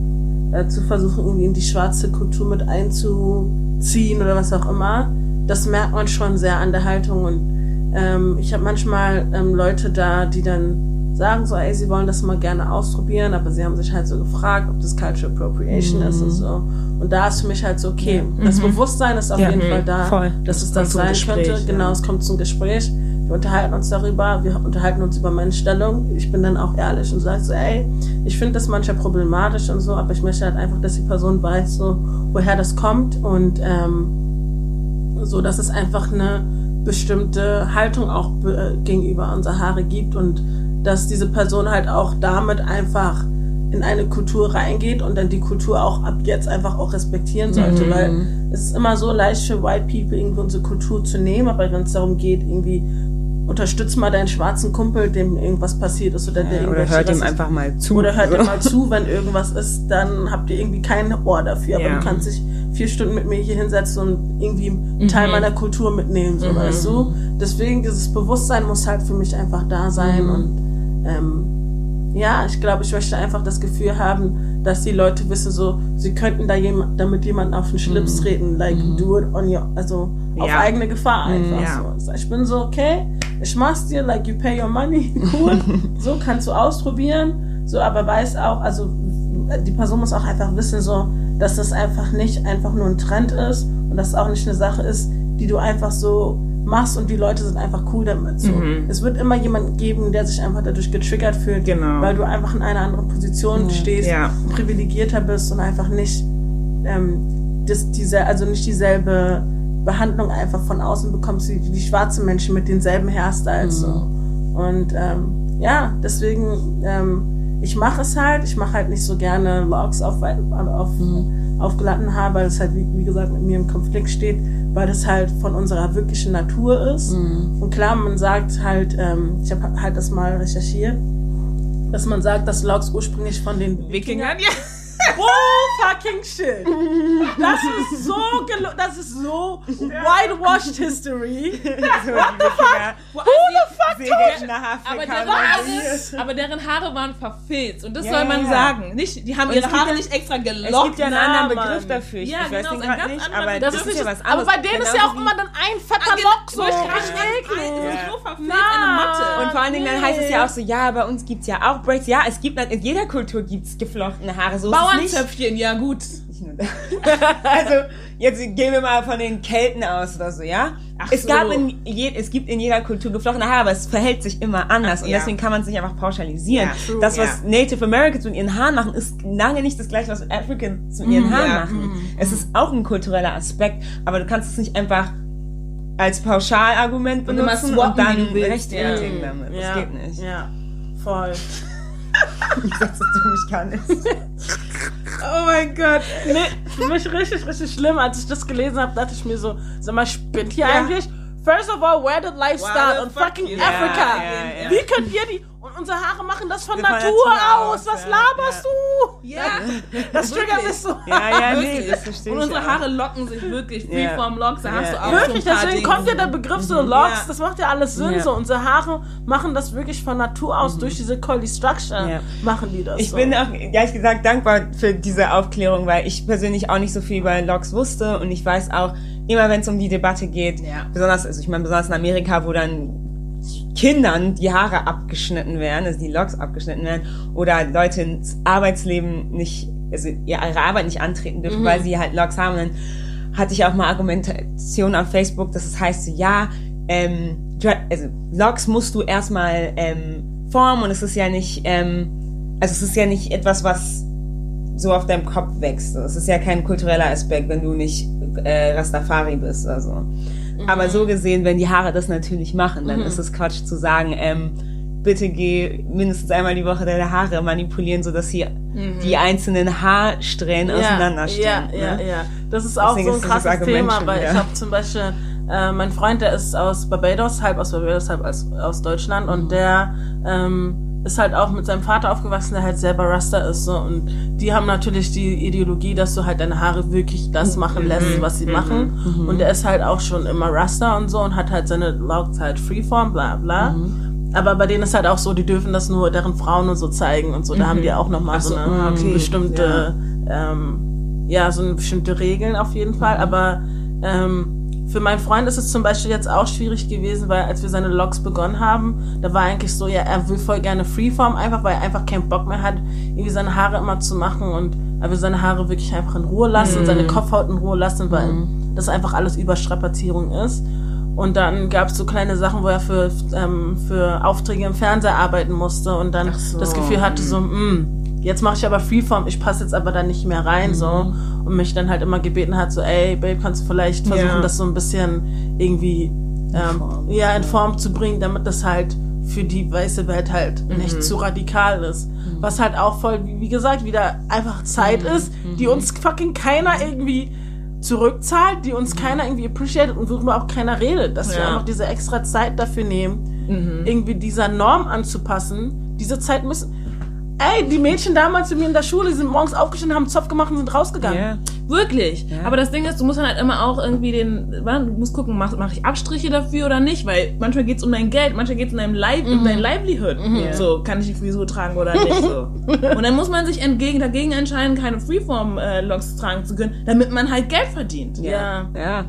Speaker 3: äh, zu versuchen, irgendwie in die schwarze Kultur mit einzuziehen oder was auch immer. Das merkt man schon sehr an der Haltung und ähm, ich habe manchmal ähm, Leute da, die dann sagen so, ey, sie wollen das mal gerne ausprobieren, aber sie haben sich halt so gefragt, ob das Cultural Appropriation ist und so. Und da ist für mich halt so, okay, das Bewusstsein ist auf
Speaker 1: Ja,
Speaker 3: jeden
Speaker 1: mhm,
Speaker 3: Fall da,
Speaker 1: voll.
Speaker 3: dass es das
Speaker 2: zum
Speaker 3: sein
Speaker 2: Gespräch,
Speaker 3: könnte. Genau,
Speaker 2: ja.
Speaker 3: es kommt zum Gespräch. Wir unterhalten uns darüber, wir unterhalten uns über meine Stellung. Ich bin dann auch ehrlich und sage so, ey, ich finde das manchmal problematisch und so, aber ich möchte halt einfach, dass die Person weiß, so, woher das kommt und ähm, so, dass es einfach eine bestimmte Haltung auch äh, gegenüber unserer Haare gibt und dass diese Person halt auch damit einfach in eine Kultur reingeht und dann die Kultur auch ab jetzt einfach auch respektieren sollte, weil es ist immer so leicht für White People irgendwie unsere Kultur zu nehmen, aber wenn es darum geht, irgendwie unterstütz mal deinen schwarzen Kumpel, dem irgendwas passiert ist oder der
Speaker 1: ja, oder hört ihm einfach mal zu.
Speaker 3: oder hört ihr mal zu, wenn irgendwas ist, dann habt ihr irgendwie kein Ohr dafür. Aber
Speaker 1: Ja.
Speaker 3: du kannst dich vier Stunden mit mir hier hinsetzen und irgendwie einen Teil meiner Kultur mitnehmen, so weißt du. Deswegen dieses Bewusstsein muss halt für mich einfach da sein und ähm, ja, ich glaube, ich möchte einfach das Gefühl haben, dass die Leute wissen, so, sie könnten da jemand, damit jemanden auf den Schlips treten, like do it on your, also auf
Speaker 1: Ja.
Speaker 3: eigene Gefahr einfach so. Ich bin so, okay, ich mach's dir, like you pay your money, cool, so kannst du ausprobieren, so, aber weiß auch, also die Person muss auch einfach wissen, so, dass das einfach nicht einfach nur ein Trend ist und dass es auch nicht eine Sache ist, die du einfach so machst und die Leute sind einfach cool damit. So. Es wird immer jemanden geben, der sich einfach dadurch getriggert fühlt,
Speaker 2: Genau.
Speaker 3: weil du einfach in einer anderen Position stehst,
Speaker 2: Ja.
Speaker 3: privilegierter bist und einfach nicht ähm, das, diese, also nicht dieselbe Behandlung einfach von außen bekommst wie die schwarzen Menschen mit denselben Hairstyles. So. Und ähm, ja, deswegen, ähm, ich mache es halt. Ich mache halt nicht so gerne Logs auf, auf, aufgeladen Haar, weil es halt, wie, wie gesagt, mit mir im Konflikt steht, weil das halt von unserer wirklichen Natur ist. Und klar, man sagt halt, ähm, ich habe halt das mal recherchiert, dass man sagt, dass Logs ursprünglich von den
Speaker 2: Wikingern, ja.
Speaker 3: Oh, fucking shit. Das ist so das ist so whitewashed history.
Speaker 1: What the fuck?
Speaker 2: Who the
Speaker 1: fuck nach
Speaker 2: Aber deren, Haare, aber deren Haare waren verfilzt. Und das
Speaker 1: Ja,
Speaker 2: soll man
Speaker 1: ja.
Speaker 2: sagen. Nicht, die haben
Speaker 1: Und
Speaker 2: ihre
Speaker 1: es gibt
Speaker 2: Haare
Speaker 1: ja-
Speaker 2: nicht extra
Speaker 1: Es
Speaker 2: gelockt.
Speaker 1: gibt ja einen anderen
Speaker 3: Mann.
Speaker 1: Begriff dafür. Ich
Speaker 2: Ja,
Speaker 1: weiß
Speaker 2: genau,
Speaker 1: den gerade
Speaker 2: ganz
Speaker 1: nicht, aber
Speaker 2: Begriff.
Speaker 1: das, ist ja was
Speaker 3: Aber
Speaker 1: anderes.
Speaker 3: bei denen ist ja auch immer dann ein fetter Lock so.
Speaker 2: Ich
Speaker 3: richtig.
Speaker 2: Es ist nur verfilzt, eine Matte.
Speaker 1: und vor allen Dingen dann heißt es ja auch so, ja, bei uns gibt's ja auch Braids. Ja, es gibt in jeder Kultur gibt's geflochtene Haare. So es.
Speaker 2: Bauernzöpfchen, ja gut.
Speaker 1: Also, jetzt gehen wir mal von den Kelten aus oder so, ja?
Speaker 2: Ach
Speaker 1: es,
Speaker 2: so.
Speaker 1: gab in je, es gibt in jeder Kultur geflochtene Haare, aber es verhält sich immer anders.
Speaker 2: Ach,
Speaker 1: und
Speaker 2: ja.
Speaker 1: deswegen kann man es nicht einfach pauschalisieren.
Speaker 2: Ja, true,
Speaker 1: das, was
Speaker 2: ja.
Speaker 1: Native Americans mit ihren Haaren machen, ist lange nicht das gleiche, was Africans mit ihren Haaren
Speaker 2: ja,
Speaker 1: machen. Es ist auch ein kultureller Aspekt, aber du kannst es nicht einfach als Pauschalargument
Speaker 2: Und
Speaker 1: benutzen und,
Speaker 2: wie
Speaker 1: dann rechtfertigen damit.
Speaker 3: Ja,
Speaker 1: Das geht nicht.
Speaker 3: Ja, voll.
Speaker 1: Ich sag, dass du mich kannst.
Speaker 2: Oh mein Gott.
Speaker 3: Nee, für mich richtig, richtig schlimm. Als ich das gelesen habe, dachte ich mir so, sag mal, spinnt hier eigentlich? First of all, where did life
Speaker 2: Why
Speaker 3: start
Speaker 2: fuck
Speaker 3: fucking Africa?
Speaker 1: Ja, ja, ja.
Speaker 3: Wie könnt ihr die... Und unsere Haare machen das von Natur, aus.
Speaker 1: aus,
Speaker 3: Was
Speaker 1: ja,
Speaker 3: laberst du?
Speaker 2: Ja.
Speaker 3: Das triggert mich so.
Speaker 1: Ja, ja, nee, das verstehe
Speaker 2: Und unsere. Haare locken sich wirklich. Freeform Locks, da hast du auch
Speaker 3: Wirklich,
Speaker 2: so
Speaker 3: deswegen
Speaker 2: Dinge.
Speaker 3: kommt ja der Begriff so Locks,
Speaker 2: Ja.
Speaker 3: das macht ja alles Sinn so. Unsere Haare machen das wirklich von Natur aus, durch diese Coily Structure machen die das
Speaker 1: Ich
Speaker 3: so.
Speaker 1: bin auch, ehrlich gesagt, dankbar für diese Aufklärung, weil ich persönlich auch nicht so viel über Logs wusste und ich weiß auch, immer wenn es um die Debatte geht,
Speaker 2: Ja.
Speaker 1: besonders, also ich meine, besonders in Amerika, wo dann Kindern die Haare abgeschnitten werden, also die Logs abgeschnitten werden, oder Leute ins Arbeitsleben nicht also ihre Arbeit nicht antreten dürfen, weil sie halt Logs haben. Und dann hatte ich auch mal Argumentation auf Facebook, dass es heißt, ja, ähm, also Logs musst du erstmal ähm, formen und es ist ja nicht, ähm, also es ist ja nicht etwas, was so auf deinem Kopf wächst. Es ist ja kein kultureller Aspekt, wenn du nicht äh, Rastafari bist oder so. Aber so gesehen, wenn die Haare das natürlich machen, dann ist es Quatsch zu sagen, ähm, bitte geh mindestens einmal die Woche deine Haare manipulieren, sodass sie die einzelnen Haarsträhnen auseinanderstehen.
Speaker 3: Ja, ja,
Speaker 1: ne?
Speaker 3: ja. Das ist auch
Speaker 1: Deswegen
Speaker 3: so ein krasses Thema,
Speaker 1: schon
Speaker 3: weil ich habe zum Beispiel, äh, mein Freund, der ist aus Barbados, halb aus Barbados, halb aus, aus Deutschland
Speaker 1: Mhm.
Speaker 3: und der ähm, ist halt auch mit seinem Vater aufgewachsen, der halt selber Rasta ist so und die haben natürlich die Ideologie, dass du halt deine Haare wirklich das
Speaker 1: Mhm.
Speaker 3: machen lässt, was sie machen und der ist halt auch schon immer Rasta und so und hat halt seine Locks halt Freeform, bla bla.
Speaker 1: Mhm.
Speaker 3: Aber bei denen ist halt auch so, die dürfen das nur deren Frauen und so zeigen und so. Da haben die auch nochmal so,
Speaker 1: so,
Speaker 3: eine
Speaker 1: ah, okay.
Speaker 3: bestimmte, ähm, ja, so eine bestimmte Regeln auf jeden Fall. Aber ähm, für meinen Freund ist es zum Beispiel jetzt auch schwierig gewesen, weil als wir seine Logs begonnen haben, da war eigentlich so, ja, er will voll gerne Freeform, einfach weil er einfach keinen Bock mehr hat, irgendwie seine Haare immer zu machen und er will seine Haare wirklich einfach in Ruhe lassen, seine Kopfhaut in Ruhe lassen, weil das einfach alles Überstrapazierung ist. Und dann gab es so kleine Sachen, wo er für, ähm, für Aufträge im Fernseher arbeiten musste und dann
Speaker 1: so.
Speaker 3: das Gefühl hatte, so, mh, jetzt mache ich aber Freeform, ich passe jetzt aber da nicht mehr rein, so. Und mich dann halt immer gebeten hat, so, ey, Babe, kannst du vielleicht versuchen,
Speaker 1: Ja.
Speaker 3: das so ein bisschen irgendwie ähm,
Speaker 1: Form.
Speaker 3: ja, in Form zu bringen, damit das halt für die weiße Welt halt nicht zu radikal ist. Was halt auch voll, wie, gesagt, wieder einfach Zeit ist, die uns fucking keiner irgendwie zurückzahlt, die uns keiner irgendwie appreciated und worüber auch keiner redet, dass wir
Speaker 2: Ja.
Speaker 3: einfach diese extra Zeit dafür nehmen, irgendwie dieser Norm anzupassen. Diese Zeit müssen. Ey, die Mädchen damals mit mir in der Schule, die sind morgens aufgestanden, haben einen Zopf gemacht und sind rausgegangen.
Speaker 1: Ja.
Speaker 2: Wirklich.
Speaker 1: Ja.
Speaker 2: Aber das Ding ist, du musst dann halt immer auch irgendwie den, du musst gucken, mach, mach ich Abstriche dafür oder nicht, weil manchmal geht's um dein Geld, manchmal geht's um dein Leib, um dein Livelihood.
Speaker 1: Ja.
Speaker 2: So, kann ich die Frisur tragen oder nicht so. Und dann muss man sich entgegen, dagegen entscheiden, keine Freeform-Locks tragen zu können, damit man halt Geld verdient.
Speaker 3: Ja.
Speaker 1: Ja.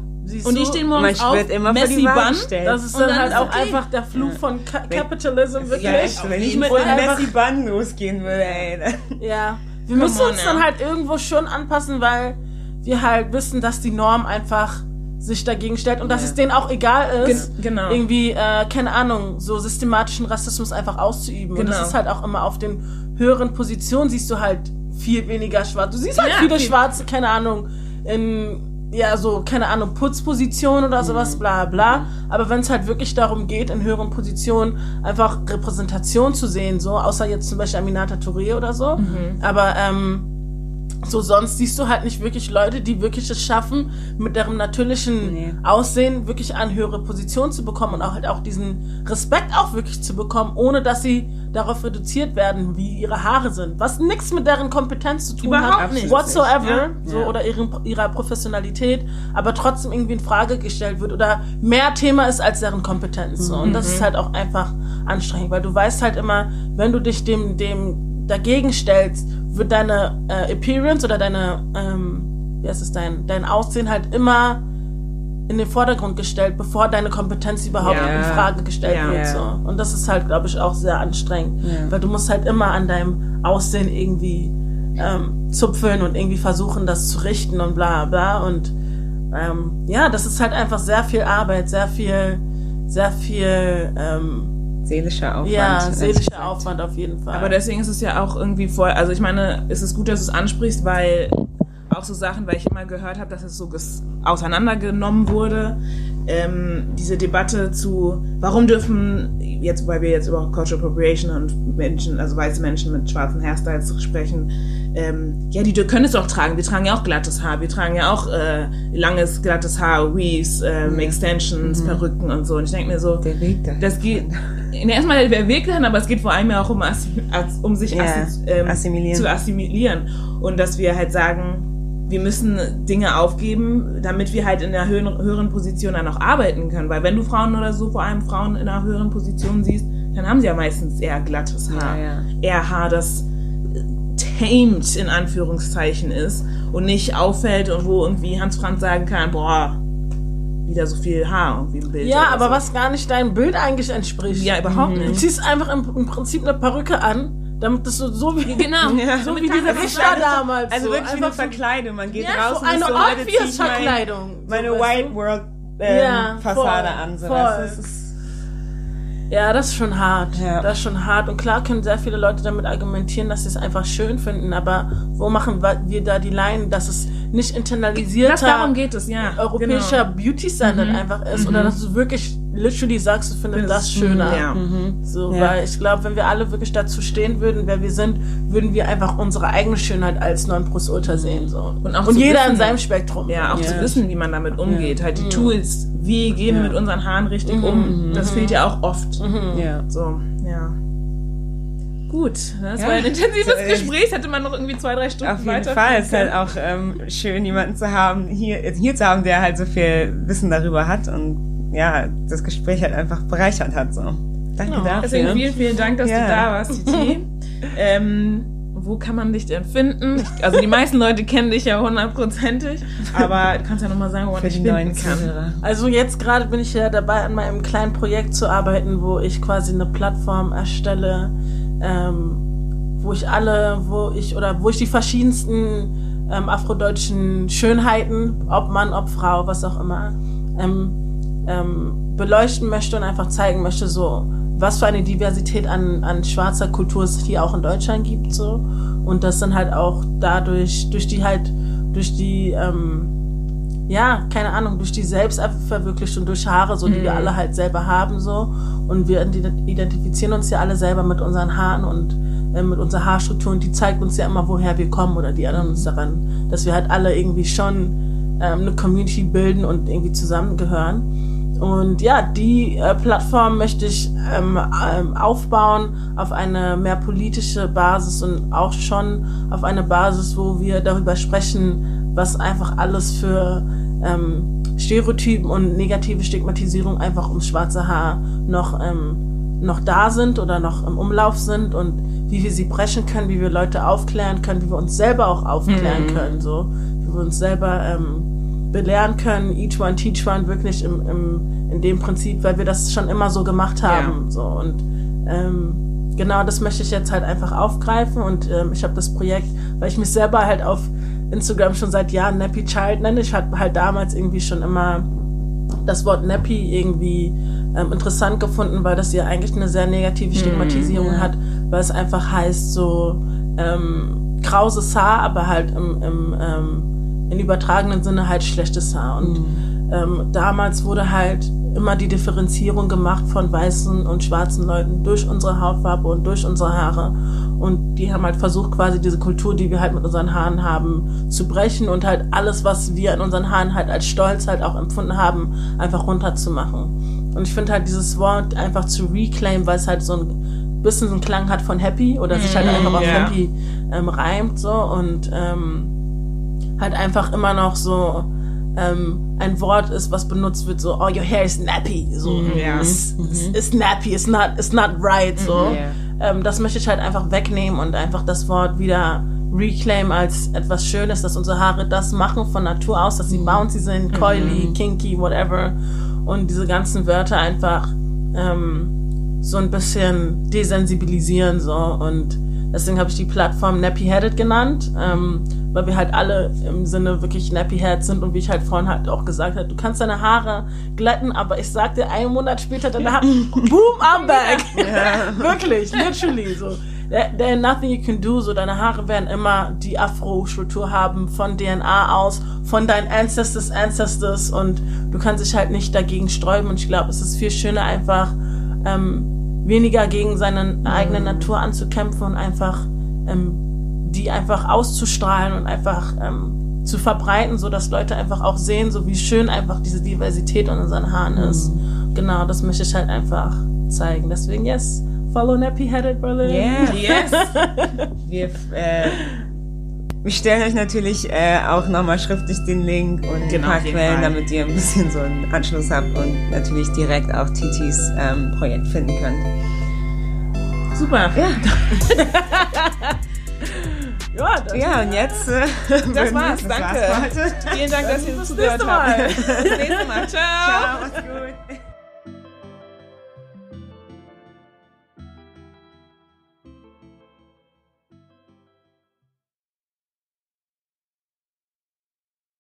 Speaker 2: Und die
Speaker 3: du?
Speaker 2: stehen morgens auf, Messi
Speaker 1: gestellt.
Speaker 3: Das ist dann
Speaker 2: dann
Speaker 3: halt
Speaker 2: ist
Speaker 3: auch
Speaker 2: okay.
Speaker 3: einfach der Fluch von Ka Capitalism, wirklich.
Speaker 1: Ja, echt, wenn ich mit Messi Bun losgehen würde, ey.
Speaker 3: Ja. Wir
Speaker 2: Come
Speaker 3: müssen
Speaker 2: on,
Speaker 3: uns
Speaker 2: ja.
Speaker 3: dann halt irgendwo schon anpassen, weil wir halt wissen, dass die Norm einfach sich dagegen stellt und dass
Speaker 1: Ja.
Speaker 3: es denen auch egal ist,
Speaker 2: Gen- genau.
Speaker 3: irgendwie, äh, keine Ahnung, so systematischen Rassismus einfach auszuüben. Und das
Speaker 2: Genau.
Speaker 3: ist halt auch immer auf den höheren Positionen siehst du halt viel weniger schwarz. Du siehst halt
Speaker 2: Ja,
Speaker 3: viele
Speaker 2: viel-
Speaker 3: Schwarze, keine Ahnung, in ja, so, keine Ahnung, Putzposition oder sowas, bla bla. Aber wenn es halt wirklich darum geht, in höheren Positionen einfach Repräsentation zu sehen, so, außer jetzt zum Beispiel Aminata Touré oder so. Aber ähm, so sonst siehst du halt nicht wirklich Leute, die wirklich es schaffen, mit deren natürlichen
Speaker 1: Nee.
Speaker 3: Aussehen wirklich an höhere Positionen zu bekommen und auch halt auch diesen Respekt auch wirklich zu bekommen, ohne dass sie darauf reduziert werden, wie ihre Haare sind. Was nichts mit deren Kompetenz zu tun
Speaker 2: Überhaupt
Speaker 3: hat.
Speaker 2: nicht.
Speaker 3: Whatsoever.
Speaker 1: Ja.
Speaker 3: So,
Speaker 1: Ja.
Speaker 3: oder ihren, ihrer Professionalität, aber trotzdem irgendwie in Frage gestellt wird oder mehr Thema ist als deren Kompetenz. So. Und das ist halt auch einfach anstrengend, weil du weißt halt immer, wenn du dich dem, dem dagegen stellst, wird deine äh, Appearance oder deine, ähm, wie heißt es, dein, dein Aussehen halt immer in den Vordergrund gestellt, bevor deine Kompetenz überhaupt
Speaker 1: Ja.
Speaker 3: in Frage gestellt
Speaker 2: Ja.
Speaker 3: wird. So. Und das ist halt, glaube ich, auch sehr anstrengend,
Speaker 1: Ja.
Speaker 3: weil du musst halt immer an deinem Aussehen irgendwie ähm, zupfeln und irgendwie versuchen, das zu richten und bla bla. Und ähm, ja, das ist halt einfach sehr viel Arbeit, sehr viel, sehr viel, ähm,
Speaker 1: Seelischer Aufwand.
Speaker 3: ja, seelischer
Speaker 1: gesagt.
Speaker 3: Aufwand auf jeden Fall.
Speaker 2: Aber deswegen ist es ja auch irgendwie voll, also ich meine, es ist gut, dass du es ansprichst, weil auch so Sachen, weil ich immer gehört habe, dass es so auseinandergenommen wurde, ähm, diese Debatte zu, warum dürfen, jetzt, weil wir jetzt über Cultural Appropriation und Menschen, also weiße Menschen mit schwarzen Hairstyles sprechen, ähm, ja, die können es doch tragen, wir tragen ja auch glattes Haar, wir tragen ja auch äh, langes, glattes Haar, Weaves, ähm, Extensions, Perücken und so. Und ich denke mir so,
Speaker 1: Der Weg dahin.
Speaker 2: das geht in erstmal der Weg dahin, aber es geht vor allem ja auch um, um sich
Speaker 1: Ja,
Speaker 2: assi- ähm,
Speaker 1: assimilieren.
Speaker 2: zu assimilieren. Und dass wir halt sagen, wir müssen Dinge aufgeben, damit wir halt in einer höheren, höheren Position dann auch arbeiten können. Weil wenn du Frauen oder so, vor allem Frauen in einer höheren Position siehst, dann haben sie ja meistens eher glattes Haar.
Speaker 1: Ja, ja.
Speaker 2: Eher Haar, das tamed in Anführungszeichen ist und nicht auffällt und wo irgendwie Hans Franz sagen kann, boah, wieder so viel Haar irgendwie im Bild.
Speaker 3: ja, aber
Speaker 2: so.
Speaker 3: was gar nicht deinem Bild eigentlich entspricht.
Speaker 2: Ja, überhaupt
Speaker 3: Du
Speaker 2: nicht.
Speaker 3: ziehst einfach im, im Prinzip eine Perücke an, damit das so, so wie,
Speaker 2: Genau.
Speaker 1: Ja.
Speaker 3: so wie
Speaker 2: man
Speaker 3: Richter damals.
Speaker 1: Also
Speaker 3: so.
Speaker 1: wirklich wie eine
Speaker 3: Einfach so-
Speaker 1: Verkleidung. Man geht
Speaker 3: Ja,
Speaker 1: raus
Speaker 3: so
Speaker 1: und
Speaker 3: eine
Speaker 1: ist so,
Speaker 3: obvious Verkleidung.
Speaker 1: meine
Speaker 3: so, weißt
Speaker 1: White
Speaker 3: du?
Speaker 1: World ähm,
Speaker 3: Ja,
Speaker 1: Fassade
Speaker 3: voll,
Speaker 1: an. So,
Speaker 3: voll.
Speaker 1: du, es ist,
Speaker 3: Ja, das ist schon hart.
Speaker 1: Ja.
Speaker 3: Das ist schon hart. Und klar können sehr viele Leute damit argumentieren, dass sie es einfach schön finden. Aber wo machen wir da die Line, dass es nicht internalisierter
Speaker 2: Das, darum geht es, ja.
Speaker 3: europäischer
Speaker 2: Genau.
Speaker 3: Beauty-Standard einfach ist? Oder dass du wirklich literally sagst, du findest das schöner.
Speaker 2: Ja.
Speaker 3: So,
Speaker 1: Ja.
Speaker 3: weil ich glaube, wenn wir alle wirklich dazu stehen würden, wer wir sind, würden wir einfach unsere eigene Schönheit als Nonplusultra sehen. So.
Speaker 2: Und auch
Speaker 3: Und jeder
Speaker 2: wissen-
Speaker 3: in seinem Spektrum.
Speaker 2: Ja, auch
Speaker 1: Ja.
Speaker 2: zu wissen, wie man damit umgeht. Halt die Tools, wie gehen wir mit unseren Haaren richtig um. Das fehlt ja auch oft.
Speaker 1: ja.
Speaker 2: So, ja. Gut, das
Speaker 1: Ja.
Speaker 2: war ein intensives Gespräch. Hätte man noch irgendwie zwei, drei Stunden
Speaker 1: Auf jeden
Speaker 2: weiter.
Speaker 1: Fall. Es ist halt auch ähm, schön, jemanden zu haben, hier, hier zu haben, der halt so viel Wissen darüber hat und ja, das Gespräch halt einfach bereichert hat. So. Danke dafür.
Speaker 2: Deswegen vielen, vielen Dank, dass
Speaker 1: Ja.
Speaker 2: du da warst, Titi. ähm, wo kann man dich denn finden? Ich, also die meisten Leute kennen dich ja hundertprozentig, aber du kannst ja nochmal sagen, wo man dich
Speaker 1: die neuen
Speaker 2: finden kann.
Speaker 1: Zuhörer.
Speaker 3: Also jetzt gerade bin ich ja dabei, an meinem kleinen Projekt zu arbeiten, wo ich quasi eine Plattform erstelle, ähm, wo ich alle, wo ich oder wo ich die verschiedensten ähm, afrodeutschen Schönheiten, ob Mann, ob Frau, was auch immer, ähm, ähm, beleuchten möchte und einfach zeigen möchte, so was für eine Diversität an, an schwarzer Kultur es hier auch in Deutschland gibt, so und das dann halt auch dadurch, durch die halt, durch die ähm, ja, keine Ahnung, durch die Selbstverwirklichung, durch Haare, so, die wir alle halt selber haben, so. Und wir ident- identifizieren uns ja alle selber mit unseren Haaren und äh, mit unserer Haarstruktur und die zeigt uns ja immer, woher wir kommen oder die erinnern uns daran, dass wir halt alle irgendwie schon ähm, eine Community bilden und irgendwie zusammengehören. Und ja, die äh, Plattform möchte ich ähm, ähm, aufbauen auf eine mehr politische Basis und auch schon auf eine Basis, wo wir darüber sprechen, was einfach alles für ähm, Stereotypen und negative Stigmatisierung einfach ums schwarze Haar noch, ähm, noch da sind oder noch im Umlauf sind und wie wir sie brechen können, wie wir Leute aufklären können, wie wir uns selber auch aufklären können, so. Wie wir uns selber ähm, belehren können, each one teach one, wirklich im, im, in dem Prinzip, weil wir das schon immer so gemacht haben. So und ähm, genau das möchte ich jetzt halt einfach aufgreifen und ähm, ich habe das Projekt, weil ich mich selber halt auf Instagram schon seit Jahren Nappy Child nenne. Ich hatte halt damals irgendwie schon immer das Wort Nappy irgendwie ähm, interessant gefunden, weil das ja eigentlich eine sehr negative Stigmatisierung hat, weil es einfach heißt so ähm, krauses Haar, aber halt im, im, ähm, in übertragenen Sinne halt schlechtes Haar. Und ähm, damals wurde halt immer die Differenzierung gemacht von weißen und schwarzen Leuten durch unsere Hautfarbe und durch unsere Haare. Und die haben halt versucht, quasi diese Kultur, die wir halt mit unseren Haaren haben, zu brechen und halt alles, was wir in unseren Haaren halt als Stolz halt auch empfunden haben, einfach runterzumachen. Und ich finde halt dieses Wort einfach zu reclaim, weil es halt so ein bisschen so einen Klang hat von happy oder sich halt einfach auf
Speaker 2: ja.
Speaker 3: happy ähm, reimt so und ähm, halt einfach immer noch so ähm, ein Wort ist, was benutzt wird, so, oh, your hair is nappy, so,
Speaker 2: ja.
Speaker 3: it's, it's, it's nappy, it's not, it's not right, so.
Speaker 1: Ja.
Speaker 3: Ähm, das möchte ich halt einfach wegnehmen und einfach das Wort wieder reclaim als etwas Schönes, dass unsere Haare das machen von Natur aus, dass sie bouncy sind, coily, kinky, whatever. Und diese ganzen Wörter einfach ähm, so ein bisschen desensibilisieren so und deswegen habe ich die Plattform Nappy Headed genannt, ähm, weil wir halt alle im Sinne wirklich Nappy Head sind und wie ich halt vorhin halt auch gesagt habe, du kannst deine Haare glätten, aber ich sag dir einen Monat später deine Haare, boom, I'm back. wirklich, literally so. There, there nothing you can do, so deine Haare werden immer die Afro-Struktur haben von DNA aus, von deinen Ancestors, Ancestors und du kannst dich halt nicht dagegen sträuben und ich glaube, es ist viel schöner einfach ähm, weniger gegen seine eigene Natur anzukämpfen und einfach ähm, die einfach auszustrahlen und einfach ähm, zu verbreiten, so dass Leute einfach auch sehen, so wie schön einfach diese Diversität in unseren Haaren ist. Genau, das möchte ich halt einfach zeigen. Deswegen yes, follow Nappy Headed Berlin.
Speaker 1: Yeah.
Speaker 2: Yes.
Speaker 1: Wir, äh, wir stellen euch natürlich äh, auch nochmal schriftlich den Link und
Speaker 2: Genau,
Speaker 1: ein paar Quellen, damit ihr ein bisschen so einen Anschluss habt und natürlich direkt auch Titis ähm, Projekt finden könnt.
Speaker 2: Super.
Speaker 1: Ja,
Speaker 3: Ja,
Speaker 1: ja und jetzt. Äh,
Speaker 2: Das war's.
Speaker 1: das
Speaker 2: Danke.
Speaker 1: War's.
Speaker 2: Vielen Dank, dass ihr zugehört habt. Bis nächstes Mal. Ciao.
Speaker 1: Ciao, macht's gut.